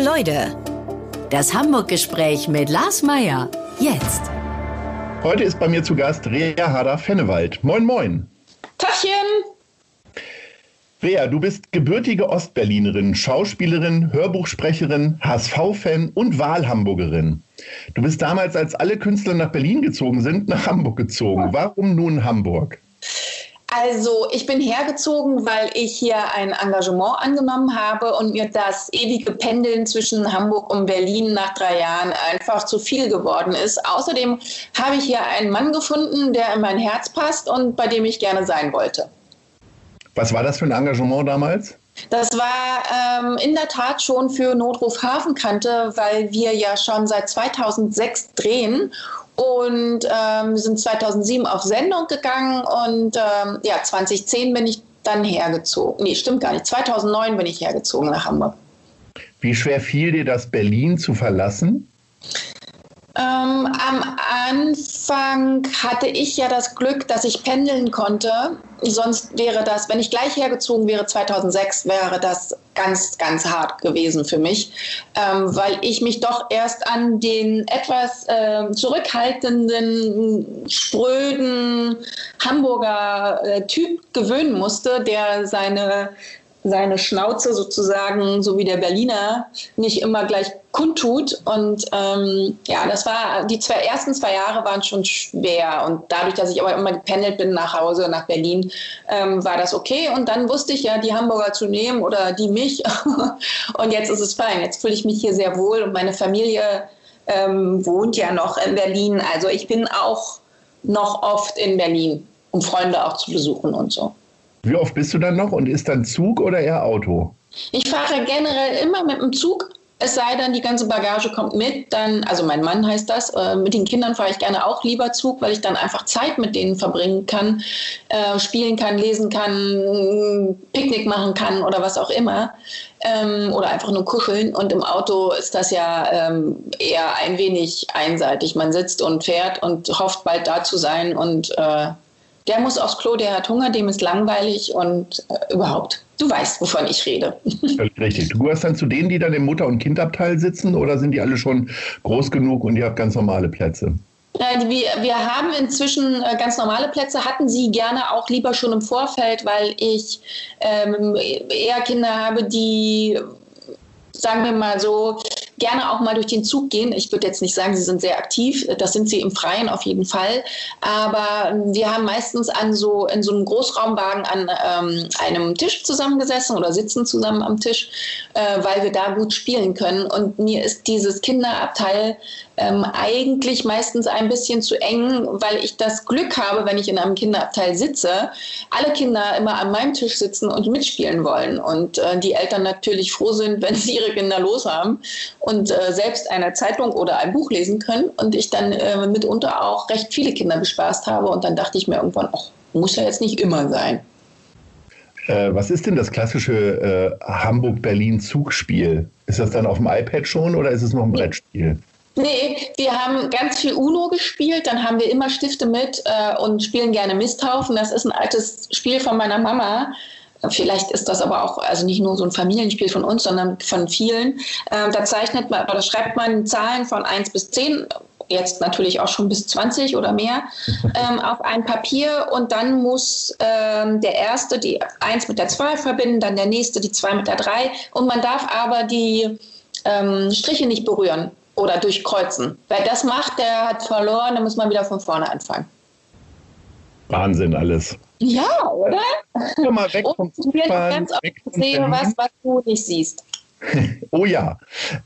Leute. Das Hamburg-Gespräch mit Lars Meier. Jetzt. Heute ist bei mir zu Gast Rea Hader-Fennewald. Moin, moin. Tachchen. Rea, du bist gebürtige Ostberlinerin, Schauspielerin, Hörbuchsprecherin, HSV-Fan und Wahlhamburgerin. Du bist damals, als alle Künstler nach Berlin gezogen sind, nach Hamburg gezogen. Warum nun Hamburg? Also ich bin hergezogen, weil ich hier ein Engagement angenommen habe und mir das ewige Pendeln zwischen Hamburg und Berlin nach drei Jahren einfach zu viel geworden ist. Außerdem habe ich hier einen Mann gefunden, der in mein Herz passt und bei dem ich gerne sein wollte. Was war das für ein Engagement damals? Das war ähm, in der Tat schon für Notruf Hafenkante, weil wir ja schon seit 2006 drehen und ähm, sind 2007 auf Sendung gegangen und ähm, ja, 2010 bin ich dann hergezogen. Nee, stimmt gar nicht. 2009 bin ich hergezogen nach Hamburg. Wie schwer fiel dir das, Berlin zu verlassen? Ähm, am Anfang hatte ich ja das Glück, dass ich pendeln konnte. Sonst wäre das, wenn ich gleich hergezogen wäre, 2006, wäre das ganz, ganz hart gewesen für mich, ähm, weil ich mich doch erst an den etwas äh, zurückhaltenden, spröden Hamburger äh, Typ gewöhnen musste, der seine seine Schnauze sozusagen, so wie der Berliner, nicht immer gleich kundtut. Und ähm, ja, das war, die zwei, ersten zwei Jahre waren schon schwer. Und dadurch, dass ich aber immer gependelt bin nach Hause, nach Berlin, ähm, war das okay. Und dann wusste ich ja, die Hamburger zu nehmen oder die mich. und jetzt ist es fein. Jetzt fühle ich mich hier sehr wohl und meine Familie ähm, wohnt ja noch in Berlin. Also ich bin auch noch oft in Berlin, um Freunde auch zu besuchen und so. Wie oft bist du dann noch und ist dann Zug oder eher Auto? Ich fahre generell immer mit dem Zug. Es sei denn, die ganze Bagage kommt mit, dann, also mein Mann heißt das, äh, mit den Kindern fahre ich gerne auch lieber Zug, weil ich dann einfach Zeit mit denen verbringen kann, äh, spielen kann, lesen kann, Picknick machen kann oder was auch immer. Ähm, oder einfach nur kuscheln. Und im Auto ist das ja ähm, eher ein wenig einseitig. Man sitzt und fährt und hofft bald da zu sein und äh, der muss aufs Klo, der hat Hunger, dem ist langweilig und äh, überhaupt. Du weißt, wovon ich rede. Richtig. Du gehörst dann zu denen, die dann im Mutter- und Kindabteil sitzen oder sind die alle schon groß genug und ihr habt ganz normale Plätze? Wir, wir haben inzwischen äh, ganz normale Plätze, hatten sie gerne auch lieber schon im Vorfeld, weil ich ähm, eher Kinder habe, die, sagen wir mal so, gerne auch mal durch den Zug gehen. Ich würde jetzt nicht sagen, sie sind sehr aktiv. Das sind sie im Freien auf jeden Fall. Aber wir haben meistens an so, in so einem Großraumwagen an ähm, einem Tisch zusammengesessen oder sitzen zusammen am Tisch, äh, weil wir da gut spielen können. Und mir ist dieses Kinderabteil ähm, eigentlich meistens ein bisschen zu eng, weil ich das Glück habe, wenn ich in einem Kinderabteil sitze, alle Kinder immer an meinem Tisch sitzen und mitspielen wollen. Und äh, die Eltern natürlich froh sind, wenn sie ihre Kinder los haben äh, selbst eine Zeitung oder ein Buch lesen können. Und ich dann äh, mitunter auch recht viele Kinder bespaßt habe. Und dann dachte ich mir irgendwann, ach, muss ja jetzt nicht immer sein. Äh, was ist denn das klassische äh, Hamburg-Berlin-Zugspiel? Ist das dann auf dem iPad schon oder ist es noch ein Brettspiel? Nee, wir haben ganz viel UNO gespielt, dann haben wir immer Stifte mit äh, und spielen gerne Misthaufen. Das ist ein altes Spiel von meiner Mama. Vielleicht ist das aber auch also nicht nur so ein Familienspiel von uns, sondern von vielen. Ähm, da zeichnet man oder schreibt man Zahlen von 1 bis 10, jetzt natürlich auch schon bis 20 oder mehr, ähm, auf ein Papier und dann muss ähm, der Erste die 1 mit der 2 verbinden, dann der Nächste die 2 mit der 3 und man darf aber die ähm, Striche nicht berühren oder durchkreuzen. Wer das macht, der hat verloren, dann muss man wieder von vorne anfangen. Wahnsinn alles. Ja, oder? Komm mal weg vom Fußball. Ich sehe was, was du nicht siehst. oh ja.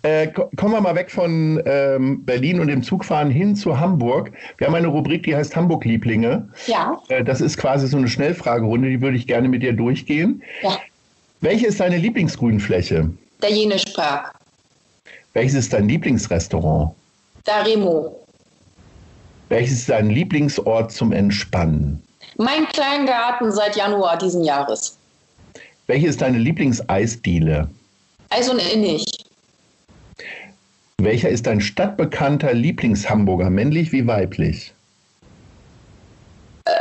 Äh, kommen wir mal weg von ähm, Berlin und dem Zugfahren hin zu Hamburg. Wir haben eine Rubrik, die heißt Hamburg-Lieblinge. Ja. Äh, das ist quasi so eine Schnellfragerunde, die würde ich gerne mit dir durchgehen. Ja. Welche ist deine Lieblingsgrünfläche? Der Jenischpark. Welches ist dein Lieblingsrestaurant? Daremo. Welches ist dein Lieblingsort zum Entspannen? Mein Kleingarten seit Januar diesen Jahres. Welche ist deine Lieblingseisdiele? Eis und Innig. Welcher ist dein stadtbekannter Lieblingshamburger, männlich wie weiblich? Äh,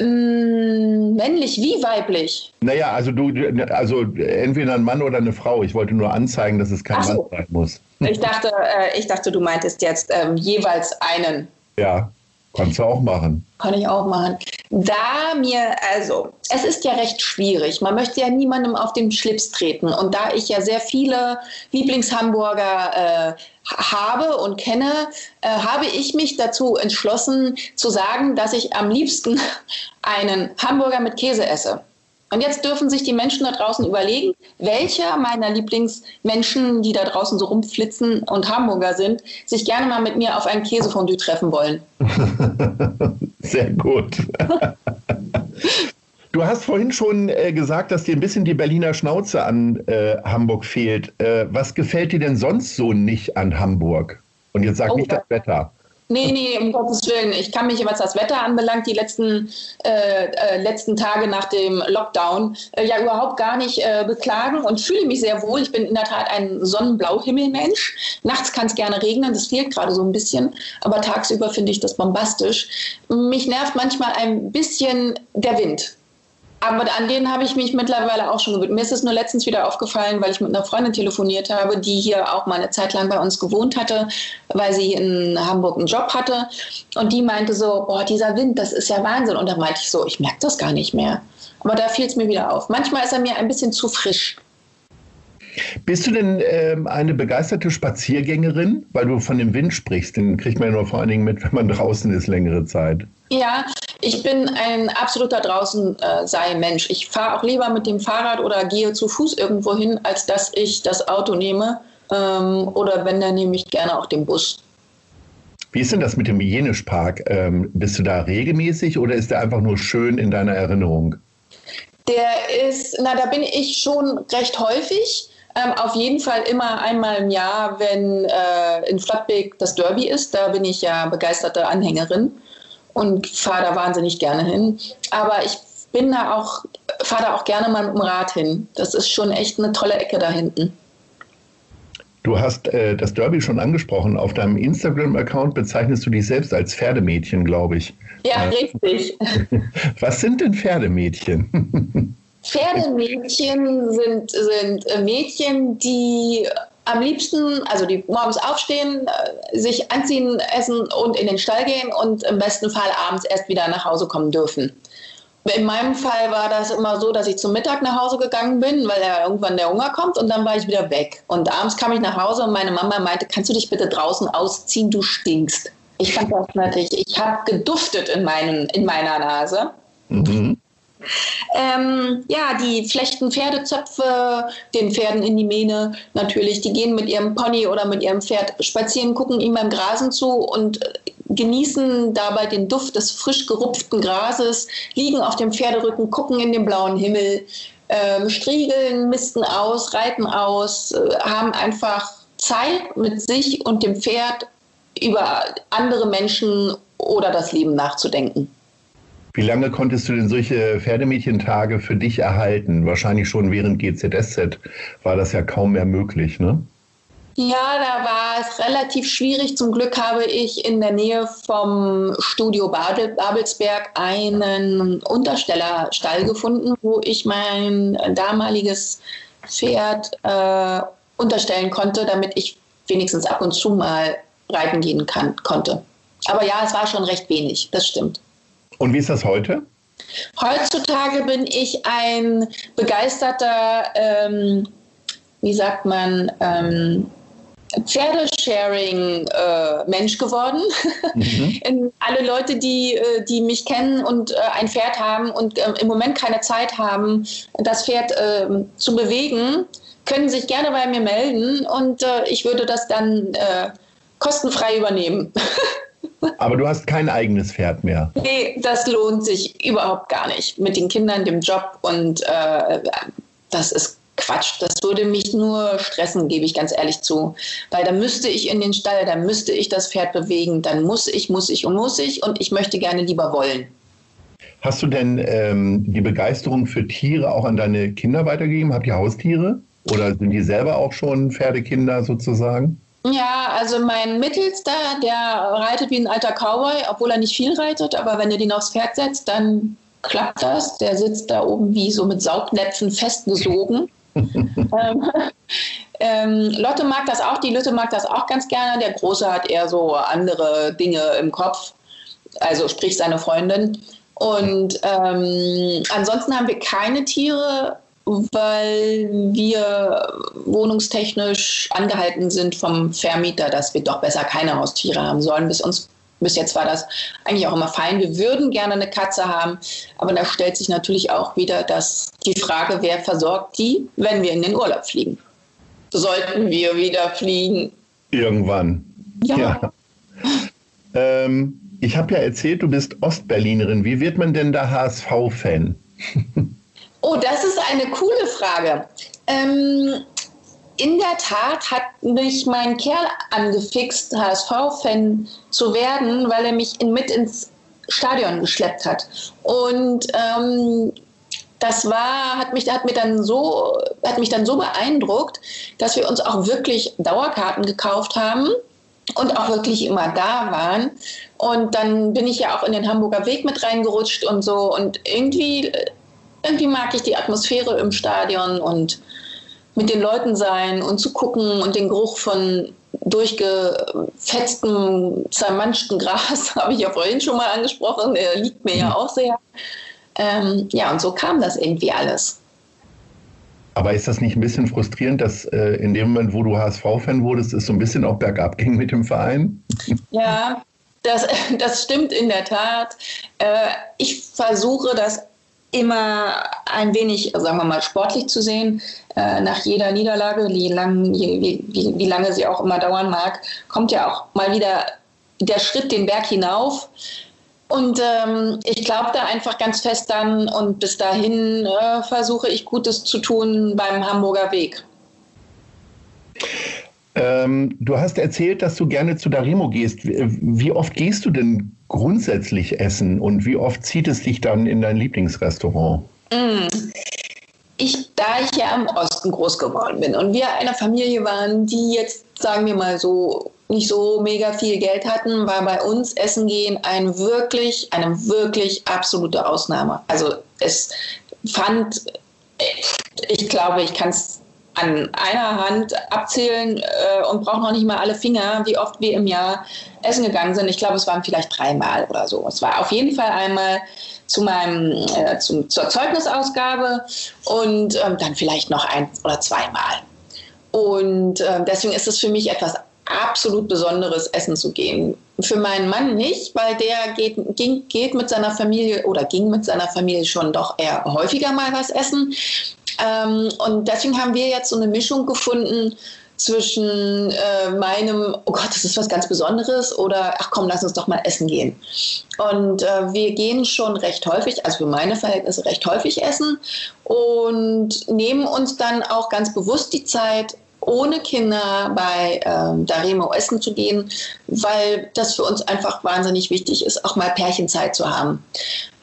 Ähm, männlich wie weiblich? Naja, also du, also entweder ein Mann oder eine Frau. Ich wollte nur anzeigen, dass es kein so. Mann sein muss. Ich dachte, äh, ich dachte, du meintest jetzt ähm, jeweils einen. Ja, kannst du auch machen. Kann ich auch machen. Da mir, also, es ist ja recht schwierig. Man möchte ja niemandem auf den Schlips treten. Und da ich ja sehr viele Lieblingshamburger äh, habe und kenne, äh, habe ich mich dazu entschlossen zu sagen, dass ich am liebsten einen Hamburger mit Käse esse. Und jetzt dürfen sich die Menschen da draußen überlegen, welcher meiner Lieblingsmenschen, die da draußen so rumflitzen und Hamburger sind, sich gerne mal mit mir auf ein Käsefondue treffen wollen. Sehr gut. Du hast vorhin schon äh, gesagt, dass dir ein bisschen die Berliner Schnauze an äh, Hamburg fehlt. Äh, was gefällt dir denn sonst so nicht an Hamburg? Und jetzt sag oh, nicht das Wetter. Nee, nee, um Gottes Willen. Ich kann mich, was das Wetter anbelangt, die letzten, äh, äh, letzten Tage nach dem Lockdown äh, ja überhaupt gar nicht äh, beklagen und fühle mich sehr wohl. Ich bin in der Tat ein Sonnenblauhimmelmensch. Nachts kann es gerne regnen, das fehlt gerade so ein bisschen, aber tagsüber finde ich das bombastisch. Mich nervt manchmal ein bisschen der Wind. Aber an denen habe ich mich mittlerweile auch schon gewöhnt. Mir ist es nur letztens wieder aufgefallen, weil ich mit einer Freundin telefoniert habe, die hier auch mal eine Zeit lang bei uns gewohnt hatte, weil sie in Hamburg einen Job hatte. Und die meinte so, boah, dieser Wind, das ist ja Wahnsinn. Und da meinte ich so, ich merke das gar nicht mehr. Aber da fiel es mir wieder auf. Manchmal ist er mir ein bisschen zu frisch. Bist du denn ähm, eine begeisterte Spaziergängerin? Weil du von dem Wind sprichst, den kriegt man ja nur vor allen Dingen mit, wenn man draußen ist längere Zeit. Ja, ich bin ein absoluter draußen äh. Ich fahre auch lieber mit dem Fahrrad oder gehe zu Fuß irgendwo hin, als dass ich das Auto nehme. Ähm, oder wenn, dann nehme ich gerne auch den Bus. Wie ist denn das mit dem Jenischpark? Ähm, bist du da regelmäßig oder ist der einfach nur schön in deiner Erinnerung? Der ist, na, da bin ich schon recht häufig. Ähm, auf jeden Fall immer einmal im Jahr, wenn äh, in Flottbek das Derby ist. Da bin ich ja begeisterte Anhängerin und fahre da wahnsinnig gerne hin. Aber ich bin da auch, fahre da auch gerne mal mit dem Rad hin. Das ist schon echt eine tolle Ecke da hinten. Du hast äh, das Derby schon angesprochen. Auf deinem Instagram-Account bezeichnest du dich selbst als Pferdemädchen, glaube ich. Ja, äh, richtig. Was sind denn Pferdemädchen? Pferdemädchen sind, sind äh, Mädchen, die am liebsten, also die morgens aufstehen, äh, sich anziehen, essen und in den Stall gehen und im besten Fall abends erst wieder nach Hause kommen dürfen. In meinem Fall war das immer so, dass ich zum Mittag nach Hause gegangen bin, weil ja irgendwann der Hunger kommt und dann war ich wieder weg. Und abends kam ich nach Hause und meine Mama meinte, kannst du dich bitte draußen ausziehen, du stinkst. Ich fand das natürlich, ich habe geduftet in, meinen, in meiner Nase. Mhm. Ähm, ja, die flechten Pferdezöpfe den Pferden in die Mähne natürlich. Die gehen mit ihrem Pony oder mit ihrem Pferd spazieren, gucken ihm beim Grasen zu und äh, genießen dabei den Duft des frisch gerupften Grases, liegen auf dem Pferderücken, gucken in den blauen Himmel, ähm, striegeln, misten aus, reiten aus, äh, haben einfach Zeit mit sich und dem Pferd über andere Menschen oder das Leben nachzudenken. Wie lange konntest du denn solche Pferdemädchentage für dich erhalten? Wahrscheinlich schon während GZSZ war das ja kaum mehr möglich, ne? Ja, da war es relativ schwierig. Zum Glück habe ich in der Nähe vom Studio Babelsberg einen Unterstellerstall gefunden, wo ich mein damaliges Pferd äh, unterstellen konnte, damit ich wenigstens ab und zu mal reiten gehen kann, konnte. Aber ja, es war schon recht wenig, das stimmt. Und wie ist das heute? Heutzutage bin ich ein begeisterter, ähm, wie sagt man, ähm, Pferdesharing-Mensch äh, geworden. Mhm. alle Leute, die, äh, die mich kennen und äh, ein Pferd haben und äh, im Moment keine Zeit haben, das Pferd ähm, zu bewegen, können sich gerne bei mir melden und äh, ich würde das dann äh, kostenfrei übernehmen. Aber du hast kein eigenes Pferd mehr. Nee, das lohnt sich überhaupt gar nicht. Mit den Kindern, dem Job und äh, das ist Quatsch. Das würde mich nur stressen, gebe ich ganz ehrlich zu. Weil da müsste ich in den Stall, da müsste ich das Pferd bewegen, dann muss ich, muss ich und muss ich und ich möchte gerne lieber wollen. Hast du denn ähm, die Begeisterung für Tiere auch an deine Kinder weitergegeben? Habt ihr Haustiere? Oder sind die selber auch schon Pferdekinder sozusagen? Ja, also mein Mittelster, der reitet wie ein alter Cowboy, obwohl er nicht viel reitet, aber wenn du den aufs Pferd setzt, dann klappt das. Der sitzt da oben wie so mit Saugnäpfen festgesogen. ähm, ähm, Lotte mag das auch, die Lütte mag das auch ganz gerne. Der Große hat eher so andere Dinge im Kopf, also sprich seine Freundin. Und ähm, ansonsten haben wir keine Tiere, weil wir wohnungstechnisch angehalten sind vom Vermieter, dass wir doch besser keine Haustiere haben sollen. Bis uns bis jetzt war das eigentlich auch immer fein. Wir würden gerne eine Katze haben, aber da stellt sich natürlich auch wieder das, die Frage, wer versorgt die, wenn wir in den Urlaub fliegen. Sollten wir wieder fliegen? Irgendwann. Ja. ja. Ähm, ich habe ja erzählt, du bist Ostberlinerin. Wie wird man denn da HSV-Fan? oh, das ist eine coole Frage. Ähm, in der Tat hat mich mein Kerl angefixt, HSV-Fan zu werden, weil er mich in, mit ins Stadion geschleppt hat. Und ähm, das war, hat mich, hat, mir dann so, hat mich dann so beeindruckt, dass wir uns auch wirklich Dauerkarten gekauft haben und auch wirklich immer da waren. Und dann bin ich ja auch in den Hamburger Weg mit reingerutscht und so. Und irgendwie, irgendwie mag ich die Atmosphäre im Stadion und mit den Leuten sein und zu gucken und den Geruch von durchgefetztem, zermanschten Gras, habe ich ja vorhin schon mal angesprochen, der liegt mir ja mhm. auch sehr. Ähm, ja, und so kam das irgendwie alles. Aber ist das nicht ein bisschen frustrierend, dass äh, in dem Moment, wo du HSV-Fan wurdest, es so ein bisschen auch bergab ging mit dem Verein? Ja, das, das stimmt in der Tat. Äh, ich versuche das immer ein wenig, sagen wir mal, sportlich zu sehen. Äh, nach jeder Niederlage, wie, lang, wie, wie, wie lange sie auch immer dauern mag, kommt ja auch mal wieder der Schritt den Berg hinauf. Und ähm, ich glaube da einfach ganz fest dann und bis dahin äh, versuche ich Gutes zu tun beim Hamburger Weg. Ähm, du hast erzählt, dass du gerne zu Darimo gehst. Wie oft gehst du denn grundsätzlich essen und wie oft zieht es dich dann in dein Lieblingsrestaurant? Mm. Ich, da ich ja im Osten groß geworden bin und wir eine Familie waren, die jetzt, sagen wir mal so, nicht so mega viel Geld hatten, war bei uns Essen gehen ein wirklich, eine wirklich absolute Ausnahme. Also es fand, ich glaube, ich kann es an einer Hand abzählen äh, und brauche noch nicht mal alle Finger, wie oft wir im Jahr essen gegangen sind. Ich glaube, es waren vielleicht dreimal oder so. Es war auf jeden Fall einmal zu meinem, äh, zum, zur Zeugnisausgabe und ähm, dann vielleicht noch ein oder zweimal. Und äh, deswegen ist es für mich etwas absolut Besonderes, essen zu gehen. Für meinen Mann nicht, weil der geht, ging, geht mit seiner Familie oder ging mit seiner Familie schon doch eher häufiger mal was essen. Ähm, und deswegen haben wir jetzt so eine Mischung gefunden zwischen äh, meinem, oh Gott, das ist was ganz Besonderes oder ach komm, lass uns doch mal essen gehen. Und äh, wir gehen schon recht häufig, also für meine Verhältnisse recht häufig essen und nehmen uns dann auch ganz bewusst die Zeit, ohne Kinder bei ähm, Daremo essen zu gehen, weil das für uns einfach wahnsinnig wichtig ist, auch mal Pärchenzeit zu haben.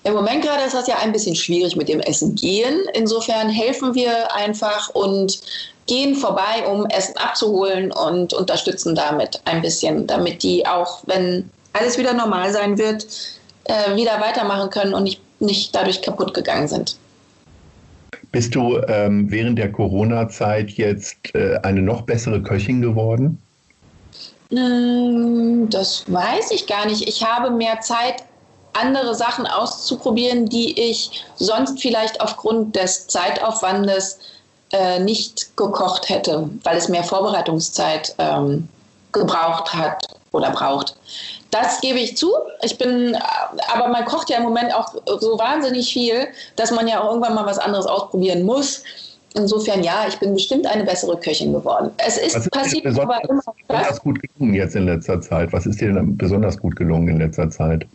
Im Moment gerade ist das ja ein bisschen schwierig mit dem Essen gehen. Insofern helfen wir einfach und gehen vorbei, um Essen abzuholen und unterstützen damit ein bisschen, damit die auch, wenn alles wieder normal sein wird, äh, wieder weitermachen können und nicht, nicht dadurch kaputt gegangen sind. Bist du ähm, während der Corona-Zeit jetzt äh, eine noch bessere Köchin geworden? Hm, das weiß ich gar nicht. Ich habe mehr Zeit, andere Sachen auszuprobieren, die ich sonst vielleicht aufgrund des Zeitaufwandes äh, nicht gekocht hätte, weil es mehr Vorbereitungszeit ähm, gebraucht hat oder braucht. Das gebe ich zu. Ich bin, aber man kocht ja im Moment auch so wahnsinnig viel, dass man ja auch irgendwann mal was anderes ausprobieren muss. Insofern ja, ich bin bestimmt eine bessere Köchin geworden. Es ist, ist passiert aber immer besonders gut gelungen jetzt in letzter Zeit. Was ist dir denn besonders gut gelungen in letzter Zeit?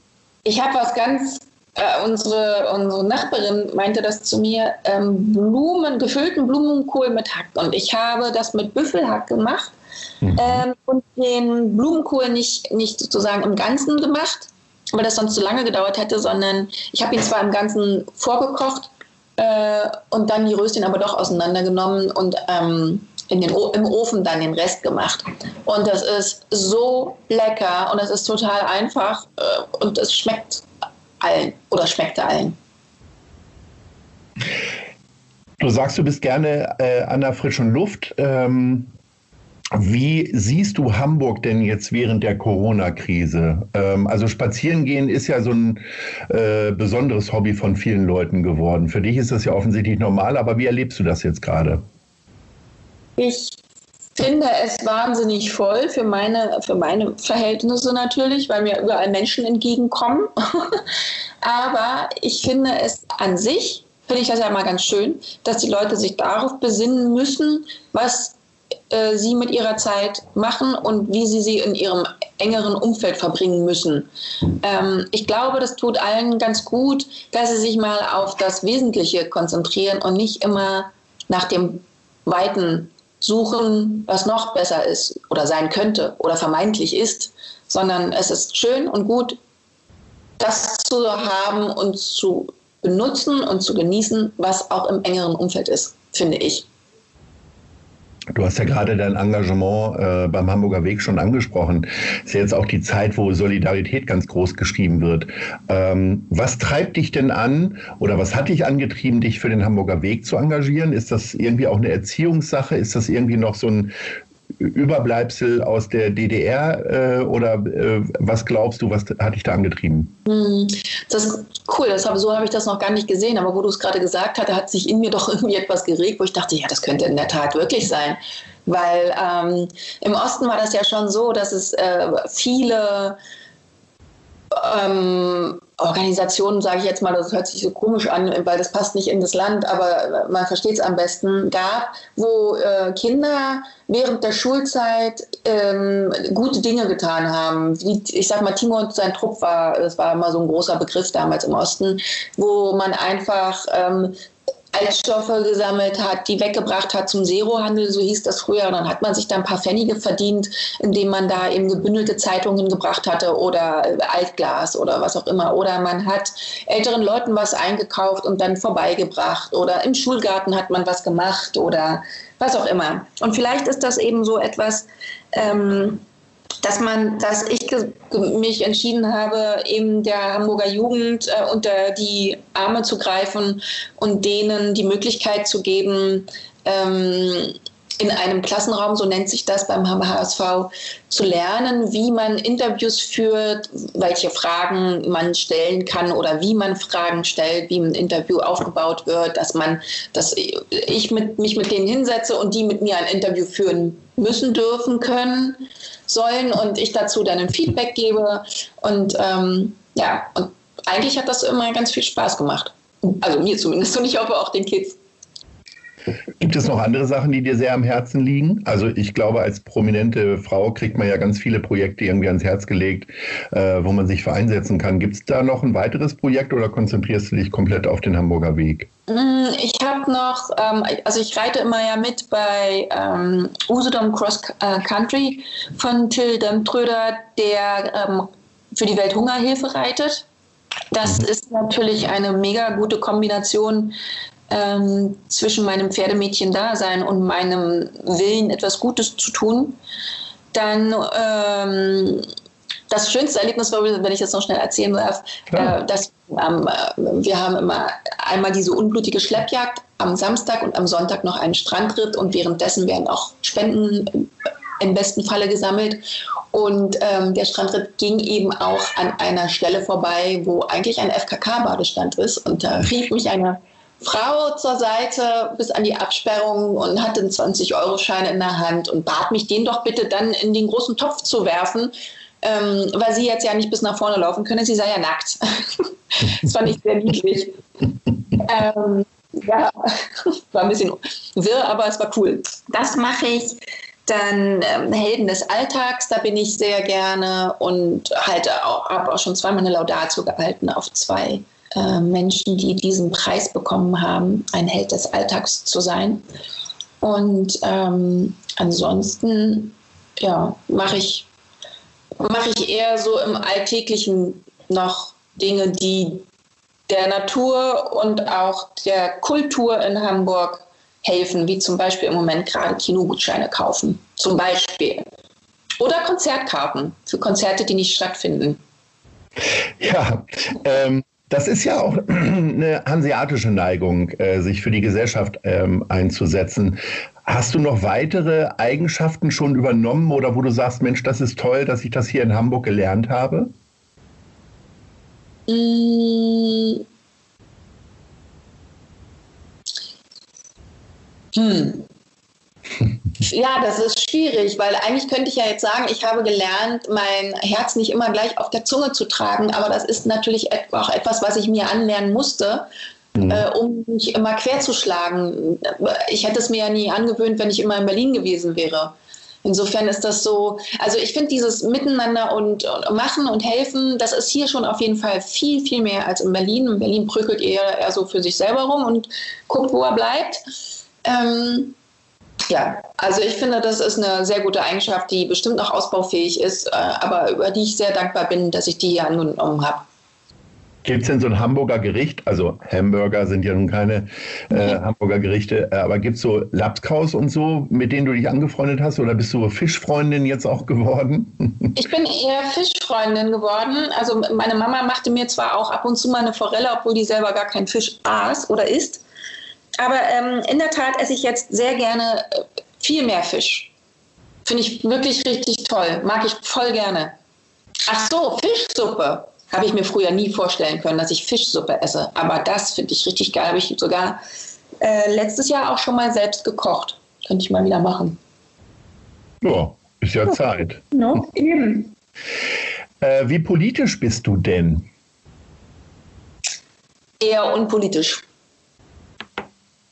Ich habe was ganz äh, unsere, unsere Nachbarin meinte das zu mir, ähm, Blumen, gefüllten Blumenkohl mit Hack. Und ich habe das mit Büffelhack gemacht mhm. ähm, und den Blumenkohl nicht, nicht sozusagen im Ganzen gemacht, weil das sonst zu lange gedauert hätte, sondern ich habe ihn zwar im Ganzen vorgekocht äh, und dann die Röschen aber doch auseinandergenommen und ähm, in den im Ofen dann den Rest gemacht. Und das ist so lecker und es ist total einfach äh, und es schmeckt allen oder schmeckte allen. Du sagst, du bist gerne äh, an der frischen Luft. Ähm, wie siehst du Hamburg denn jetzt während der Corona-Krise? Ähm, also spazieren gehen ist ja so ein äh, besonderes Hobby von vielen Leuten geworden. Für dich ist das ja offensichtlich normal, aber wie erlebst du das jetzt gerade? Ich finde es wahnsinnig voll für meine, für meine Verhältnisse natürlich, weil mir überall Menschen entgegenkommen. aber ich finde es an sich, finde ich das ja mal ganz schön, dass die Leute sich darauf besinnen müssen, was äh, sie mit ihrer Zeit machen und wie sie sie in ihrem engeren Umfeld verbringen müssen. Ähm, ich glaube, das tut allen ganz gut, dass sie sich mal auf das Wesentliche konzentrieren und nicht immer nach dem Weiten suchen, was noch besser ist oder sein könnte oder vermeintlich ist, sondern es ist schön und gut, das zu haben und zu benutzen und zu genießen, was auch im engeren Umfeld ist, finde ich. Du hast ja gerade dein Engagement äh, beim Hamburger Weg schon angesprochen. Ist ja jetzt auch die Zeit, wo Solidarität ganz groß geschrieben wird. Ähm, was treibt dich denn an oder was hat dich angetrieben, dich für den Hamburger Weg zu engagieren? Ist das irgendwie auch eine Erziehungssache? Ist das irgendwie noch so ein Überbleibsel aus der DDR äh, oder äh, was glaubst du, was hat dich da angetrieben? Hm, das ist cool, das hab, so habe ich das noch gar nicht gesehen, aber wo du es gerade gesagt hast, hat sich in mir doch irgendwie etwas geregt, wo ich dachte, ja, das könnte in der Tat wirklich sein. Weil ähm, im Osten war das ja schon so, dass es äh, viele ähm, Organisationen, sage ich jetzt mal, das hört sich so komisch an, weil das passt nicht in das Land, aber man versteht es am besten, gab, wo äh, Kinder während der Schulzeit ähm, gute Dinge getan haben. Wie, ich sag mal, Timo und sein Trupp war, das war immer so ein großer Begriff damals im Osten, wo man einfach ähm, Altstoffe gesammelt hat, die weggebracht hat zum Zerohandel, so hieß das früher. Und dann hat man sich da ein paar Pfennige verdient, indem man da eben gebündelte Zeitungen gebracht hatte oder Altglas oder was auch immer. Oder man hat älteren Leuten was eingekauft und dann vorbeigebracht. Oder im Schulgarten hat man was gemacht oder was auch immer. Und vielleicht ist das eben so etwas, ähm, dass man, dass ich mich entschieden habe, eben der Hamburger Jugend äh, unter die Arme zu greifen und denen die Möglichkeit zu geben, ähm, in einem Klassenraum, so nennt sich das beim HSV, zu lernen, wie man Interviews führt, welche Fragen man stellen kann oder wie man Fragen stellt, wie ein Interview aufgebaut wird, dass man, dass ich mit, mich mit denen hinsetze und die mit mir ein Interview führen müssen, dürfen, können, sollen und ich dazu dann ein Feedback gebe. Und ähm, ja, und eigentlich hat das immer ganz viel Spaß gemacht. Also mir zumindest und ich hoffe auch den Kids. Gibt es noch andere Sachen, die dir sehr am Herzen liegen? Also ich glaube, als prominente Frau kriegt man ja ganz viele Projekte irgendwie ans Herz gelegt, äh, wo man sich für einsetzen kann. Gibt es da noch ein weiteres Projekt oder konzentrierst du dich komplett auf den Hamburger Weg? Mm, ich habe noch, ähm, also ich reite immer ja mit bei ähm, Usedom Cross äh, Country von Till Demtröder, der ähm, für die Welthungerhilfe reitet. Das mhm. ist natürlich eine mega gute Kombination ähm, zwischen meinem Pferdemädchen-Dasein und meinem Willen, etwas Gutes zu tun. Dann ähm, das schönste Erlebnis war, wenn ich das noch schnell erzählen darf, äh, dass ähm, wir haben immer einmal diese unblutige Schleppjagd am Samstag und am Sonntag noch einen Strandritt und währenddessen werden auch Spenden im besten Falle gesammelt. Und ähm, der Strandritt ging eben auch an einer Stelle vorbei, wo eigentlich ein FKK-Badestand ist. Und da rief mich eine Frau zur Seite bis an die Absperrung und hatte einen 20-Euro-Schein in der Hand und bat mich, den doch bitte dann in den großen Topf zu werfen, ähm, weil sie jetzt ja nicht bis nach vorne laufen könne. Sie sei ja nackt. das fand ich sehr niedlich. ähm, ja, war ein bisschen wirr, aber es war cool. Das mache ich. Dann ähm, Helden des Alltags, da bin ich sehr gerne und auch, habe auch schon zweimal eine Laudatio gehalten auf zwei äh, Menschen, die diesen Preis bekommen haben, ein Held des Alltags zu sein. Und ähm, ansonsten ja, mache ich, mach ich eher so im Alltäglichen noch Dinge, die der Natur und auch der Kultur in Hamburg helfen, wie zum Beispiel im Moment gerade Kinogutscheine kaufen, zum Beispiel. Oder Konzertkarten für Konzerte, die nicht stattfinden. Ja, ähm, Das ist ja auch eine hanseatische Neigung, äh, sich für die Gesellschaft ähm, einzusetzen. Hast du noch weitere Eigenschaften schon übernommen oder wo du sagst, Mensch, das ist toll, dass ich das hier in Hamburg gelernt habe? Hm. Ja, das ist schwierig, weil eigentlich könnte ich ja jetzt sagen, ich habe gelernt, mein Herz nicht immer gleich auf der Zunge zu tragen, aber das ist natürlich auch etwas, was ich mir anlernen musste, mhm. äh, um mich immer quer zu schlagen. Ich hätte es mir ja nie angewöhnt, wenn ich immer in Berlin gewesen wäre. Insofern ist das so, also ich finde dieses Miteinander und, und, Machen und Helfen, das ist hier schon auf jeden Fall viel, viel mehr als in Berlin. In Berlin prügelt er eher so für sich selber rum und guckt, wo er bleibt. Ähm, ja, also ich finde, das ist eine sehr gute Eigenschaft, die bestimmt noch ausbaufähig ist, äh, aber über die ich sehr dankbar bin, dass ich die hier angenommen habe. Gibt es denn so ein Hamburger Gericht? Also Hamburger sind ja nun keine äh, Hamburger Gerichte, äh, aber gibt es so Lapskaus und so, mit denen du dich angefreundet hast? Oder bist du Fischfreundin jetzt auch geworden? ich bin eher Fischfreundin geworden. Also meine Mama machte mir zwar auch ab und zu mal eine Forelle, obwohl die selber gar keinen Fisch aß oder isst. Aber ähm, in der Tat esse ich jetzt sehr gerne äh, viel mehr Fisch. Finde ich wirklich richtig toll. Mag ich voll gerne. Ach so, Fischsuppe. Habe ich mir früher nie vorstellen können, dass ich Fischsuppe esse. Aber das finde ich richtig geil. Habe ich sogar äh, letztes Jahr auch schon mal selbst gekocht. Könnte ich mal wieder machen. Ja, ist ja Zeit. No, eben. Äh, wie politisch bist du denn? Eher unpolitisch.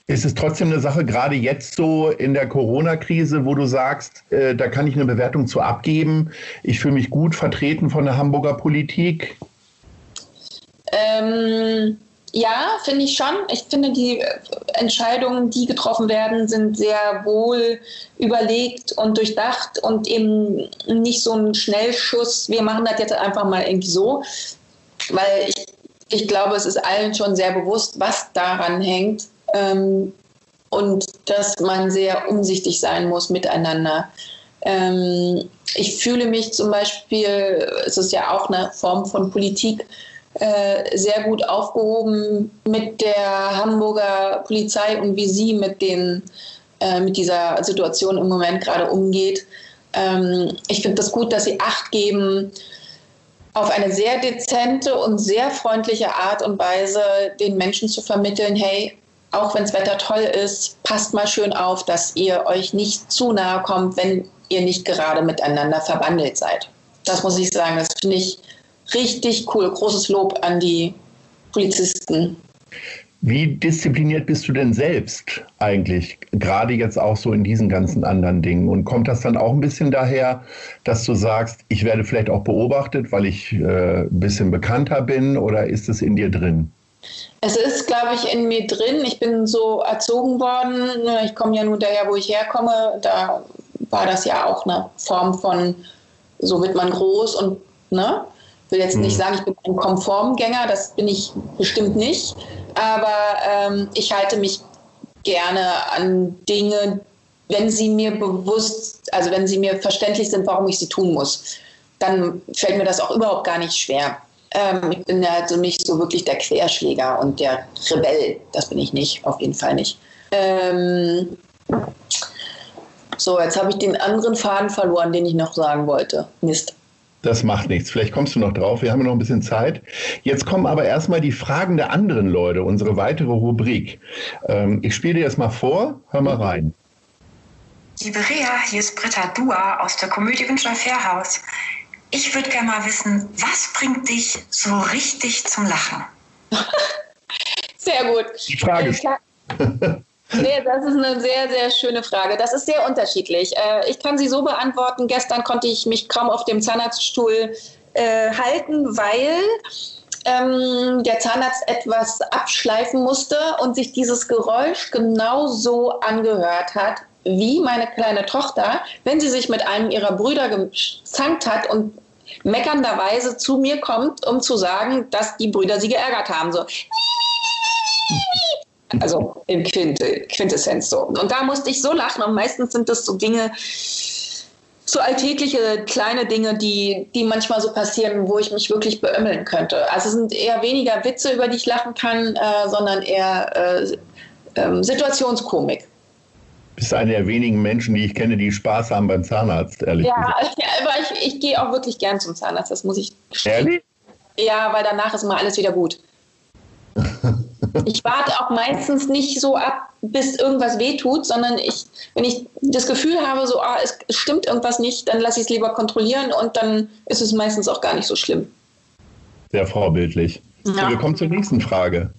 Ist es trotzdem eine Sache, gerade jetzt so in der Corona-Krise, wo du sagst, äh, da kann ich eine Bewertung zu abgeben? Ich fühle mich gut vertreten von der Hamburger Politik? Ähm, ja, finde ich schon. Ich finde, die Entscheidungen, die getroffen werden, sind sehr wohl überlegt und durchdacht und eben nicht so ein Schnellschuss. Wir machen das jetzt einfach mal irgendwie so, weil ich, ich glaube, es ist allen schon sehr bewusst, was daran hängt ähm, und dass man sehr umsichtig sein muss miteinander. Ähm, ich fühle mich zum Beispiel, es ist ja auch eine Form von Politik, äh, sehr gut aufgehoben mit der Hamburger Polizei und wie sie mit, den, äh, mit dieser Situation im Moment gerade umgeht. Ähm, ich finde das gut, dass sie Acht geben, auf eine sehr dezente und sehr freundliche Art und Weise den Menschen zu vermitteln, hey, auch wenn das Wetter toll ist, passt mal schön auf, dass ihr euch nicht zu nahe kommt, wenn ihr nicht gerade miteinander verwandelt seid. Das muss ich sagen, das finde ich richtig cool. Großes Lob an die Polizisten. Wie diszipliniert bist du denn selbst eigentlich, gerade jetzt auch so in diesen ganzen anderen Dingen? Und kommt das dann auch ein bisschen daher, dass du sagst, ich werde vielleicht auch beobachtet, weil ich äh, ein bisschen bekannter bin oder ist es in dir drin? Es ist, glaube ich, in mir drin. Ich bin so erzogen worden. Ich komme ja nur daher, wo ich herkomme. Da war das ja auch eine Form von, so wird man groß und, ne? Ich will jetzt nicht mhm. sagen, ich bin ein Konformgänger, das bin ich bestimmt nicht. Aber ähm, ich halte mich gerne an Dinge, wenn sie mir bewusst, also wenn sie mir verständlich sind, warum ich sie tun muss. Dann fällt mir das auch überhaupt gar nicht schwer. Ähm, ich bin also nicht so wirklich der Querschläger und der Rebell. Das bin ich nicht, auf jeden Fall nicht. Ähm, so, jetzt habe ich den anderen Faden verloren, den ich noch sagen wollte. Mist. Das macht nichts. Vielleicht kommst du noch drauf. Wir haben noch ein bisschen Zeit. Jetzt kommen aber erstmal die Fragen der anderen Leute, unsere weitere Rubrik. Ähm, ich spiele dir das mal vor. Hör mal rein. Liebe Rea, hier ist Britta Dua aus der Komödie Wünscher Fairhaus. Ich würde gerne mal wissen, was bringt dich so richtig zum Lachen? sehr gut. Die Frage. Nee, das ist eine sehr, sehr schöne Frage. Das ist sehr unterschiedlich. Äh, ich kann sie so beantworten. Gestern konnte ich mich kaum auf dem Zahnarztstuhl äh, halten, weil ähm, der Zahnarzt etwas abschleifen musste und sich dieses Geräusch genau so angehört hat, wie meine kleine Tochter, wenn sie sich mit einem ihrer Brüder gezankt hat und meckernderweise zu mir kommt, um zu sagen, dass die Brüder sie geärgert haben. So. Also in Quintessenz so. Und da musste ich so lachen und meistens sind das so Dinge, so alltägliche kleine Dinge, die, die manchmal so passieren, wo ich mich wirklich beömmeln könnte. Also es sind eher weniger Witze, über die ich lachen kann, äh, sondern eher äh, äh, Situationskomik. Bist eine der wenigen Menschen, die ich kenne, die Spaß haben beim Zahnarzt, ehrlich ja, gesagt. Ja, aber ich, ich gehe auch wirklich gern zum Zahnarzt, das muss ich Ehrlich? Ja, weil danach ist mal alles wieder gut. ich warte auch meistens nicht so ab, bis irgendwas wehtut, sondern ich, wenn ich das Gefühl habe, so, ah, es stimmt irgendwas nicht, dann lasse ich es lieber kontrollieren und dann ist es meistens auch gar nicht so schlimm. Sehr vorbildlich. Ja. So, wir kommen zur nächsten Frage.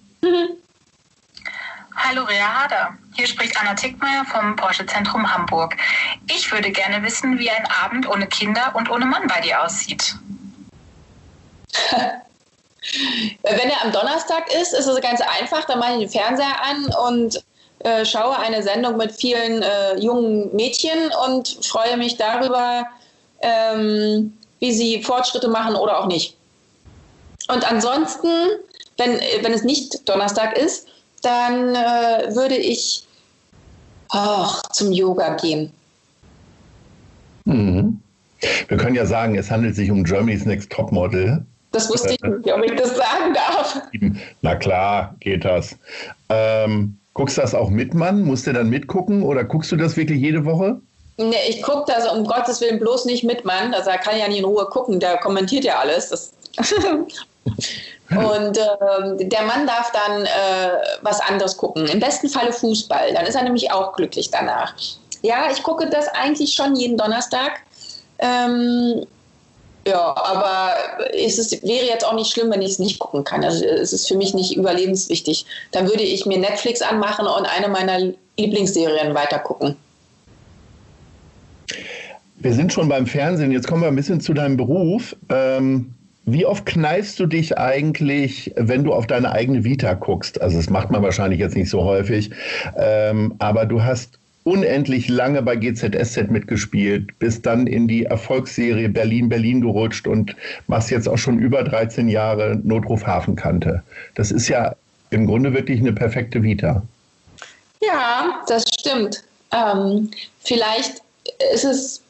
Hallo Rea Hader, hier spricht Anna Tickmeier vom Porsche Zentrum Hamburg. Ich würde gerne wissen, wie ein Abend ohne Kinder und ohne Mann bei dir aussieht. Wenn er am Donnerstag ist, ist es ganz einfach. Dann mache ich den Fernseher an und äh, schaue eine Sendung mit vielen äh, jungen Mädchen und freue mich darüber, ähm, wie sie Fortschritte machen oder auch nicht. Und ansonsten, wenn, wenn es nicht Donnerstag ist, dann äh, würde ich ach, zum Yoga gehen. Mhm. Wir können ja sagen, es handelt sich um Germany's Next Topmodel. Das wusste ich nicht, ob ich das sagen darf. Na klar, geht das. Ähm, guckst du das auch mit, Mann? Musst du dann mitgucken oder guckst du das wirklich jede Woche? Nee, ich gucke das um Gottes Willen bloß nicht mit, Mann. Also er kann ja nicht in Ruhe gucken, der kommentiert ja alles. Und äh, der Mann darf dann äh, was anderes gucken. Im besten Falle Fußball. Dann ist er nämlich auch glücklich danach. Ja, ich gucke das eigentlich schon jeden Donnerstag. Ähm, ja, aber es ist, wäre jetzt auch nicht schlimm, wenn ich es nicht gucken kann. Also es ist für mich nicht überlebenswichtig. Dann würde ich mir Netflix anmachen und eine meiner Lieblingsserien weitergucken. Wir sind schon beim Fernsehen. Jetzt kommen wir ein bisschen zu deinem Beruf. Ähm, wie oft kneifst du dich eigentlich, wenn du auf deine eigene Vita guckst? Also das macht man wahrscheinlich jetzt nicht so häufig, ähm, aber du hast unendlich lange bei GZSZ mitgespielt, bist dann in die Erfolgsserie Berlin Berlin gerutscht und machst jetzt auch schon über 13 Jahre Notruf Hafenkante. Das ist ja im Grunde wirklich eine perfekte Vita. Ja, das stimmt. Ähm, vielleicht ist es,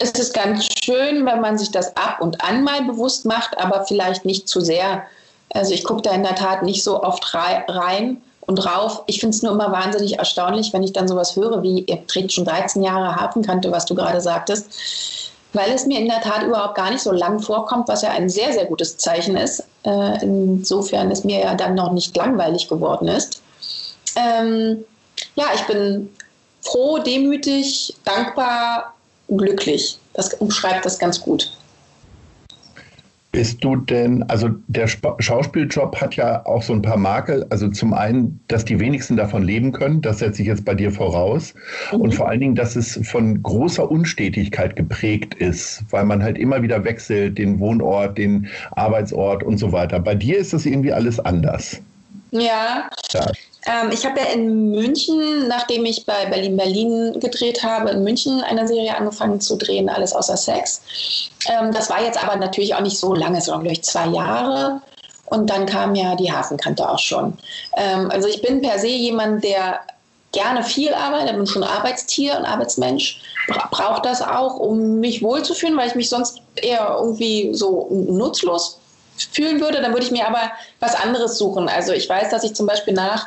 ist es ganz schön, wenn man sich das ab und an mal bewusst macht, aber vielleicht nicht zu sehr. Also ich gucke da in der Tat nicht so oft rein und rauf. Ich finde es nur immer wahnsinnig erstaunlich, wenn ich dann sowas höre, wie ihr trägt schon 13 Jahre Hafenkante, was du gerade sagtest, weil es mir in der Tat überhaupt gar nicht so lang vorkommt, was ja ein sehr, sehr gutes Zeichen ist. Äh, insofern es mir ja dann noch nicht langweilig geworden ist. Ähm, ja, ich bin froh, demütig, dankbar, glücklich. Das umschreibt das ganz gut. Bist du denn, also der Schauspieljob hat ja auch so ein paar Makel. Also zum einen, dass die wenigsten davon leben können, das setze ich jetzt bei dir voraus. Mhm. Und vor allen Dingen, dass es von großer Unstetigkeit geprägt ist, weil man halt immer wieder wechselt, den Wohnort, den Arbeitsort und so weiter. Bei dir ist das irgendwie alles anders. Ja. ja. Ähm, ich habe ja in München, nachdem ich bei Berlin Berlin gedreht habe, in München eine Serie angefangen zu drehen, alles außer Sex. Ähm, das war jetzt aber natürlich auch nicht so lange, sondern glaube ich zwei Jahre. Und dann kam ja die Hafenkante auch schon. Ähm, also ich bin per se jemand, der gerne viel arbeitet, bin schon Arbeitstier und Arbeitsmensch, bra braucht das auch, um mich wohlzufühlen, weil ich mich sonst eher irgendwie so nutzlos fühlen würde, dann würde ich mir aber was anderes suchen. Also ich weiß, dass ich zum Beispiel nach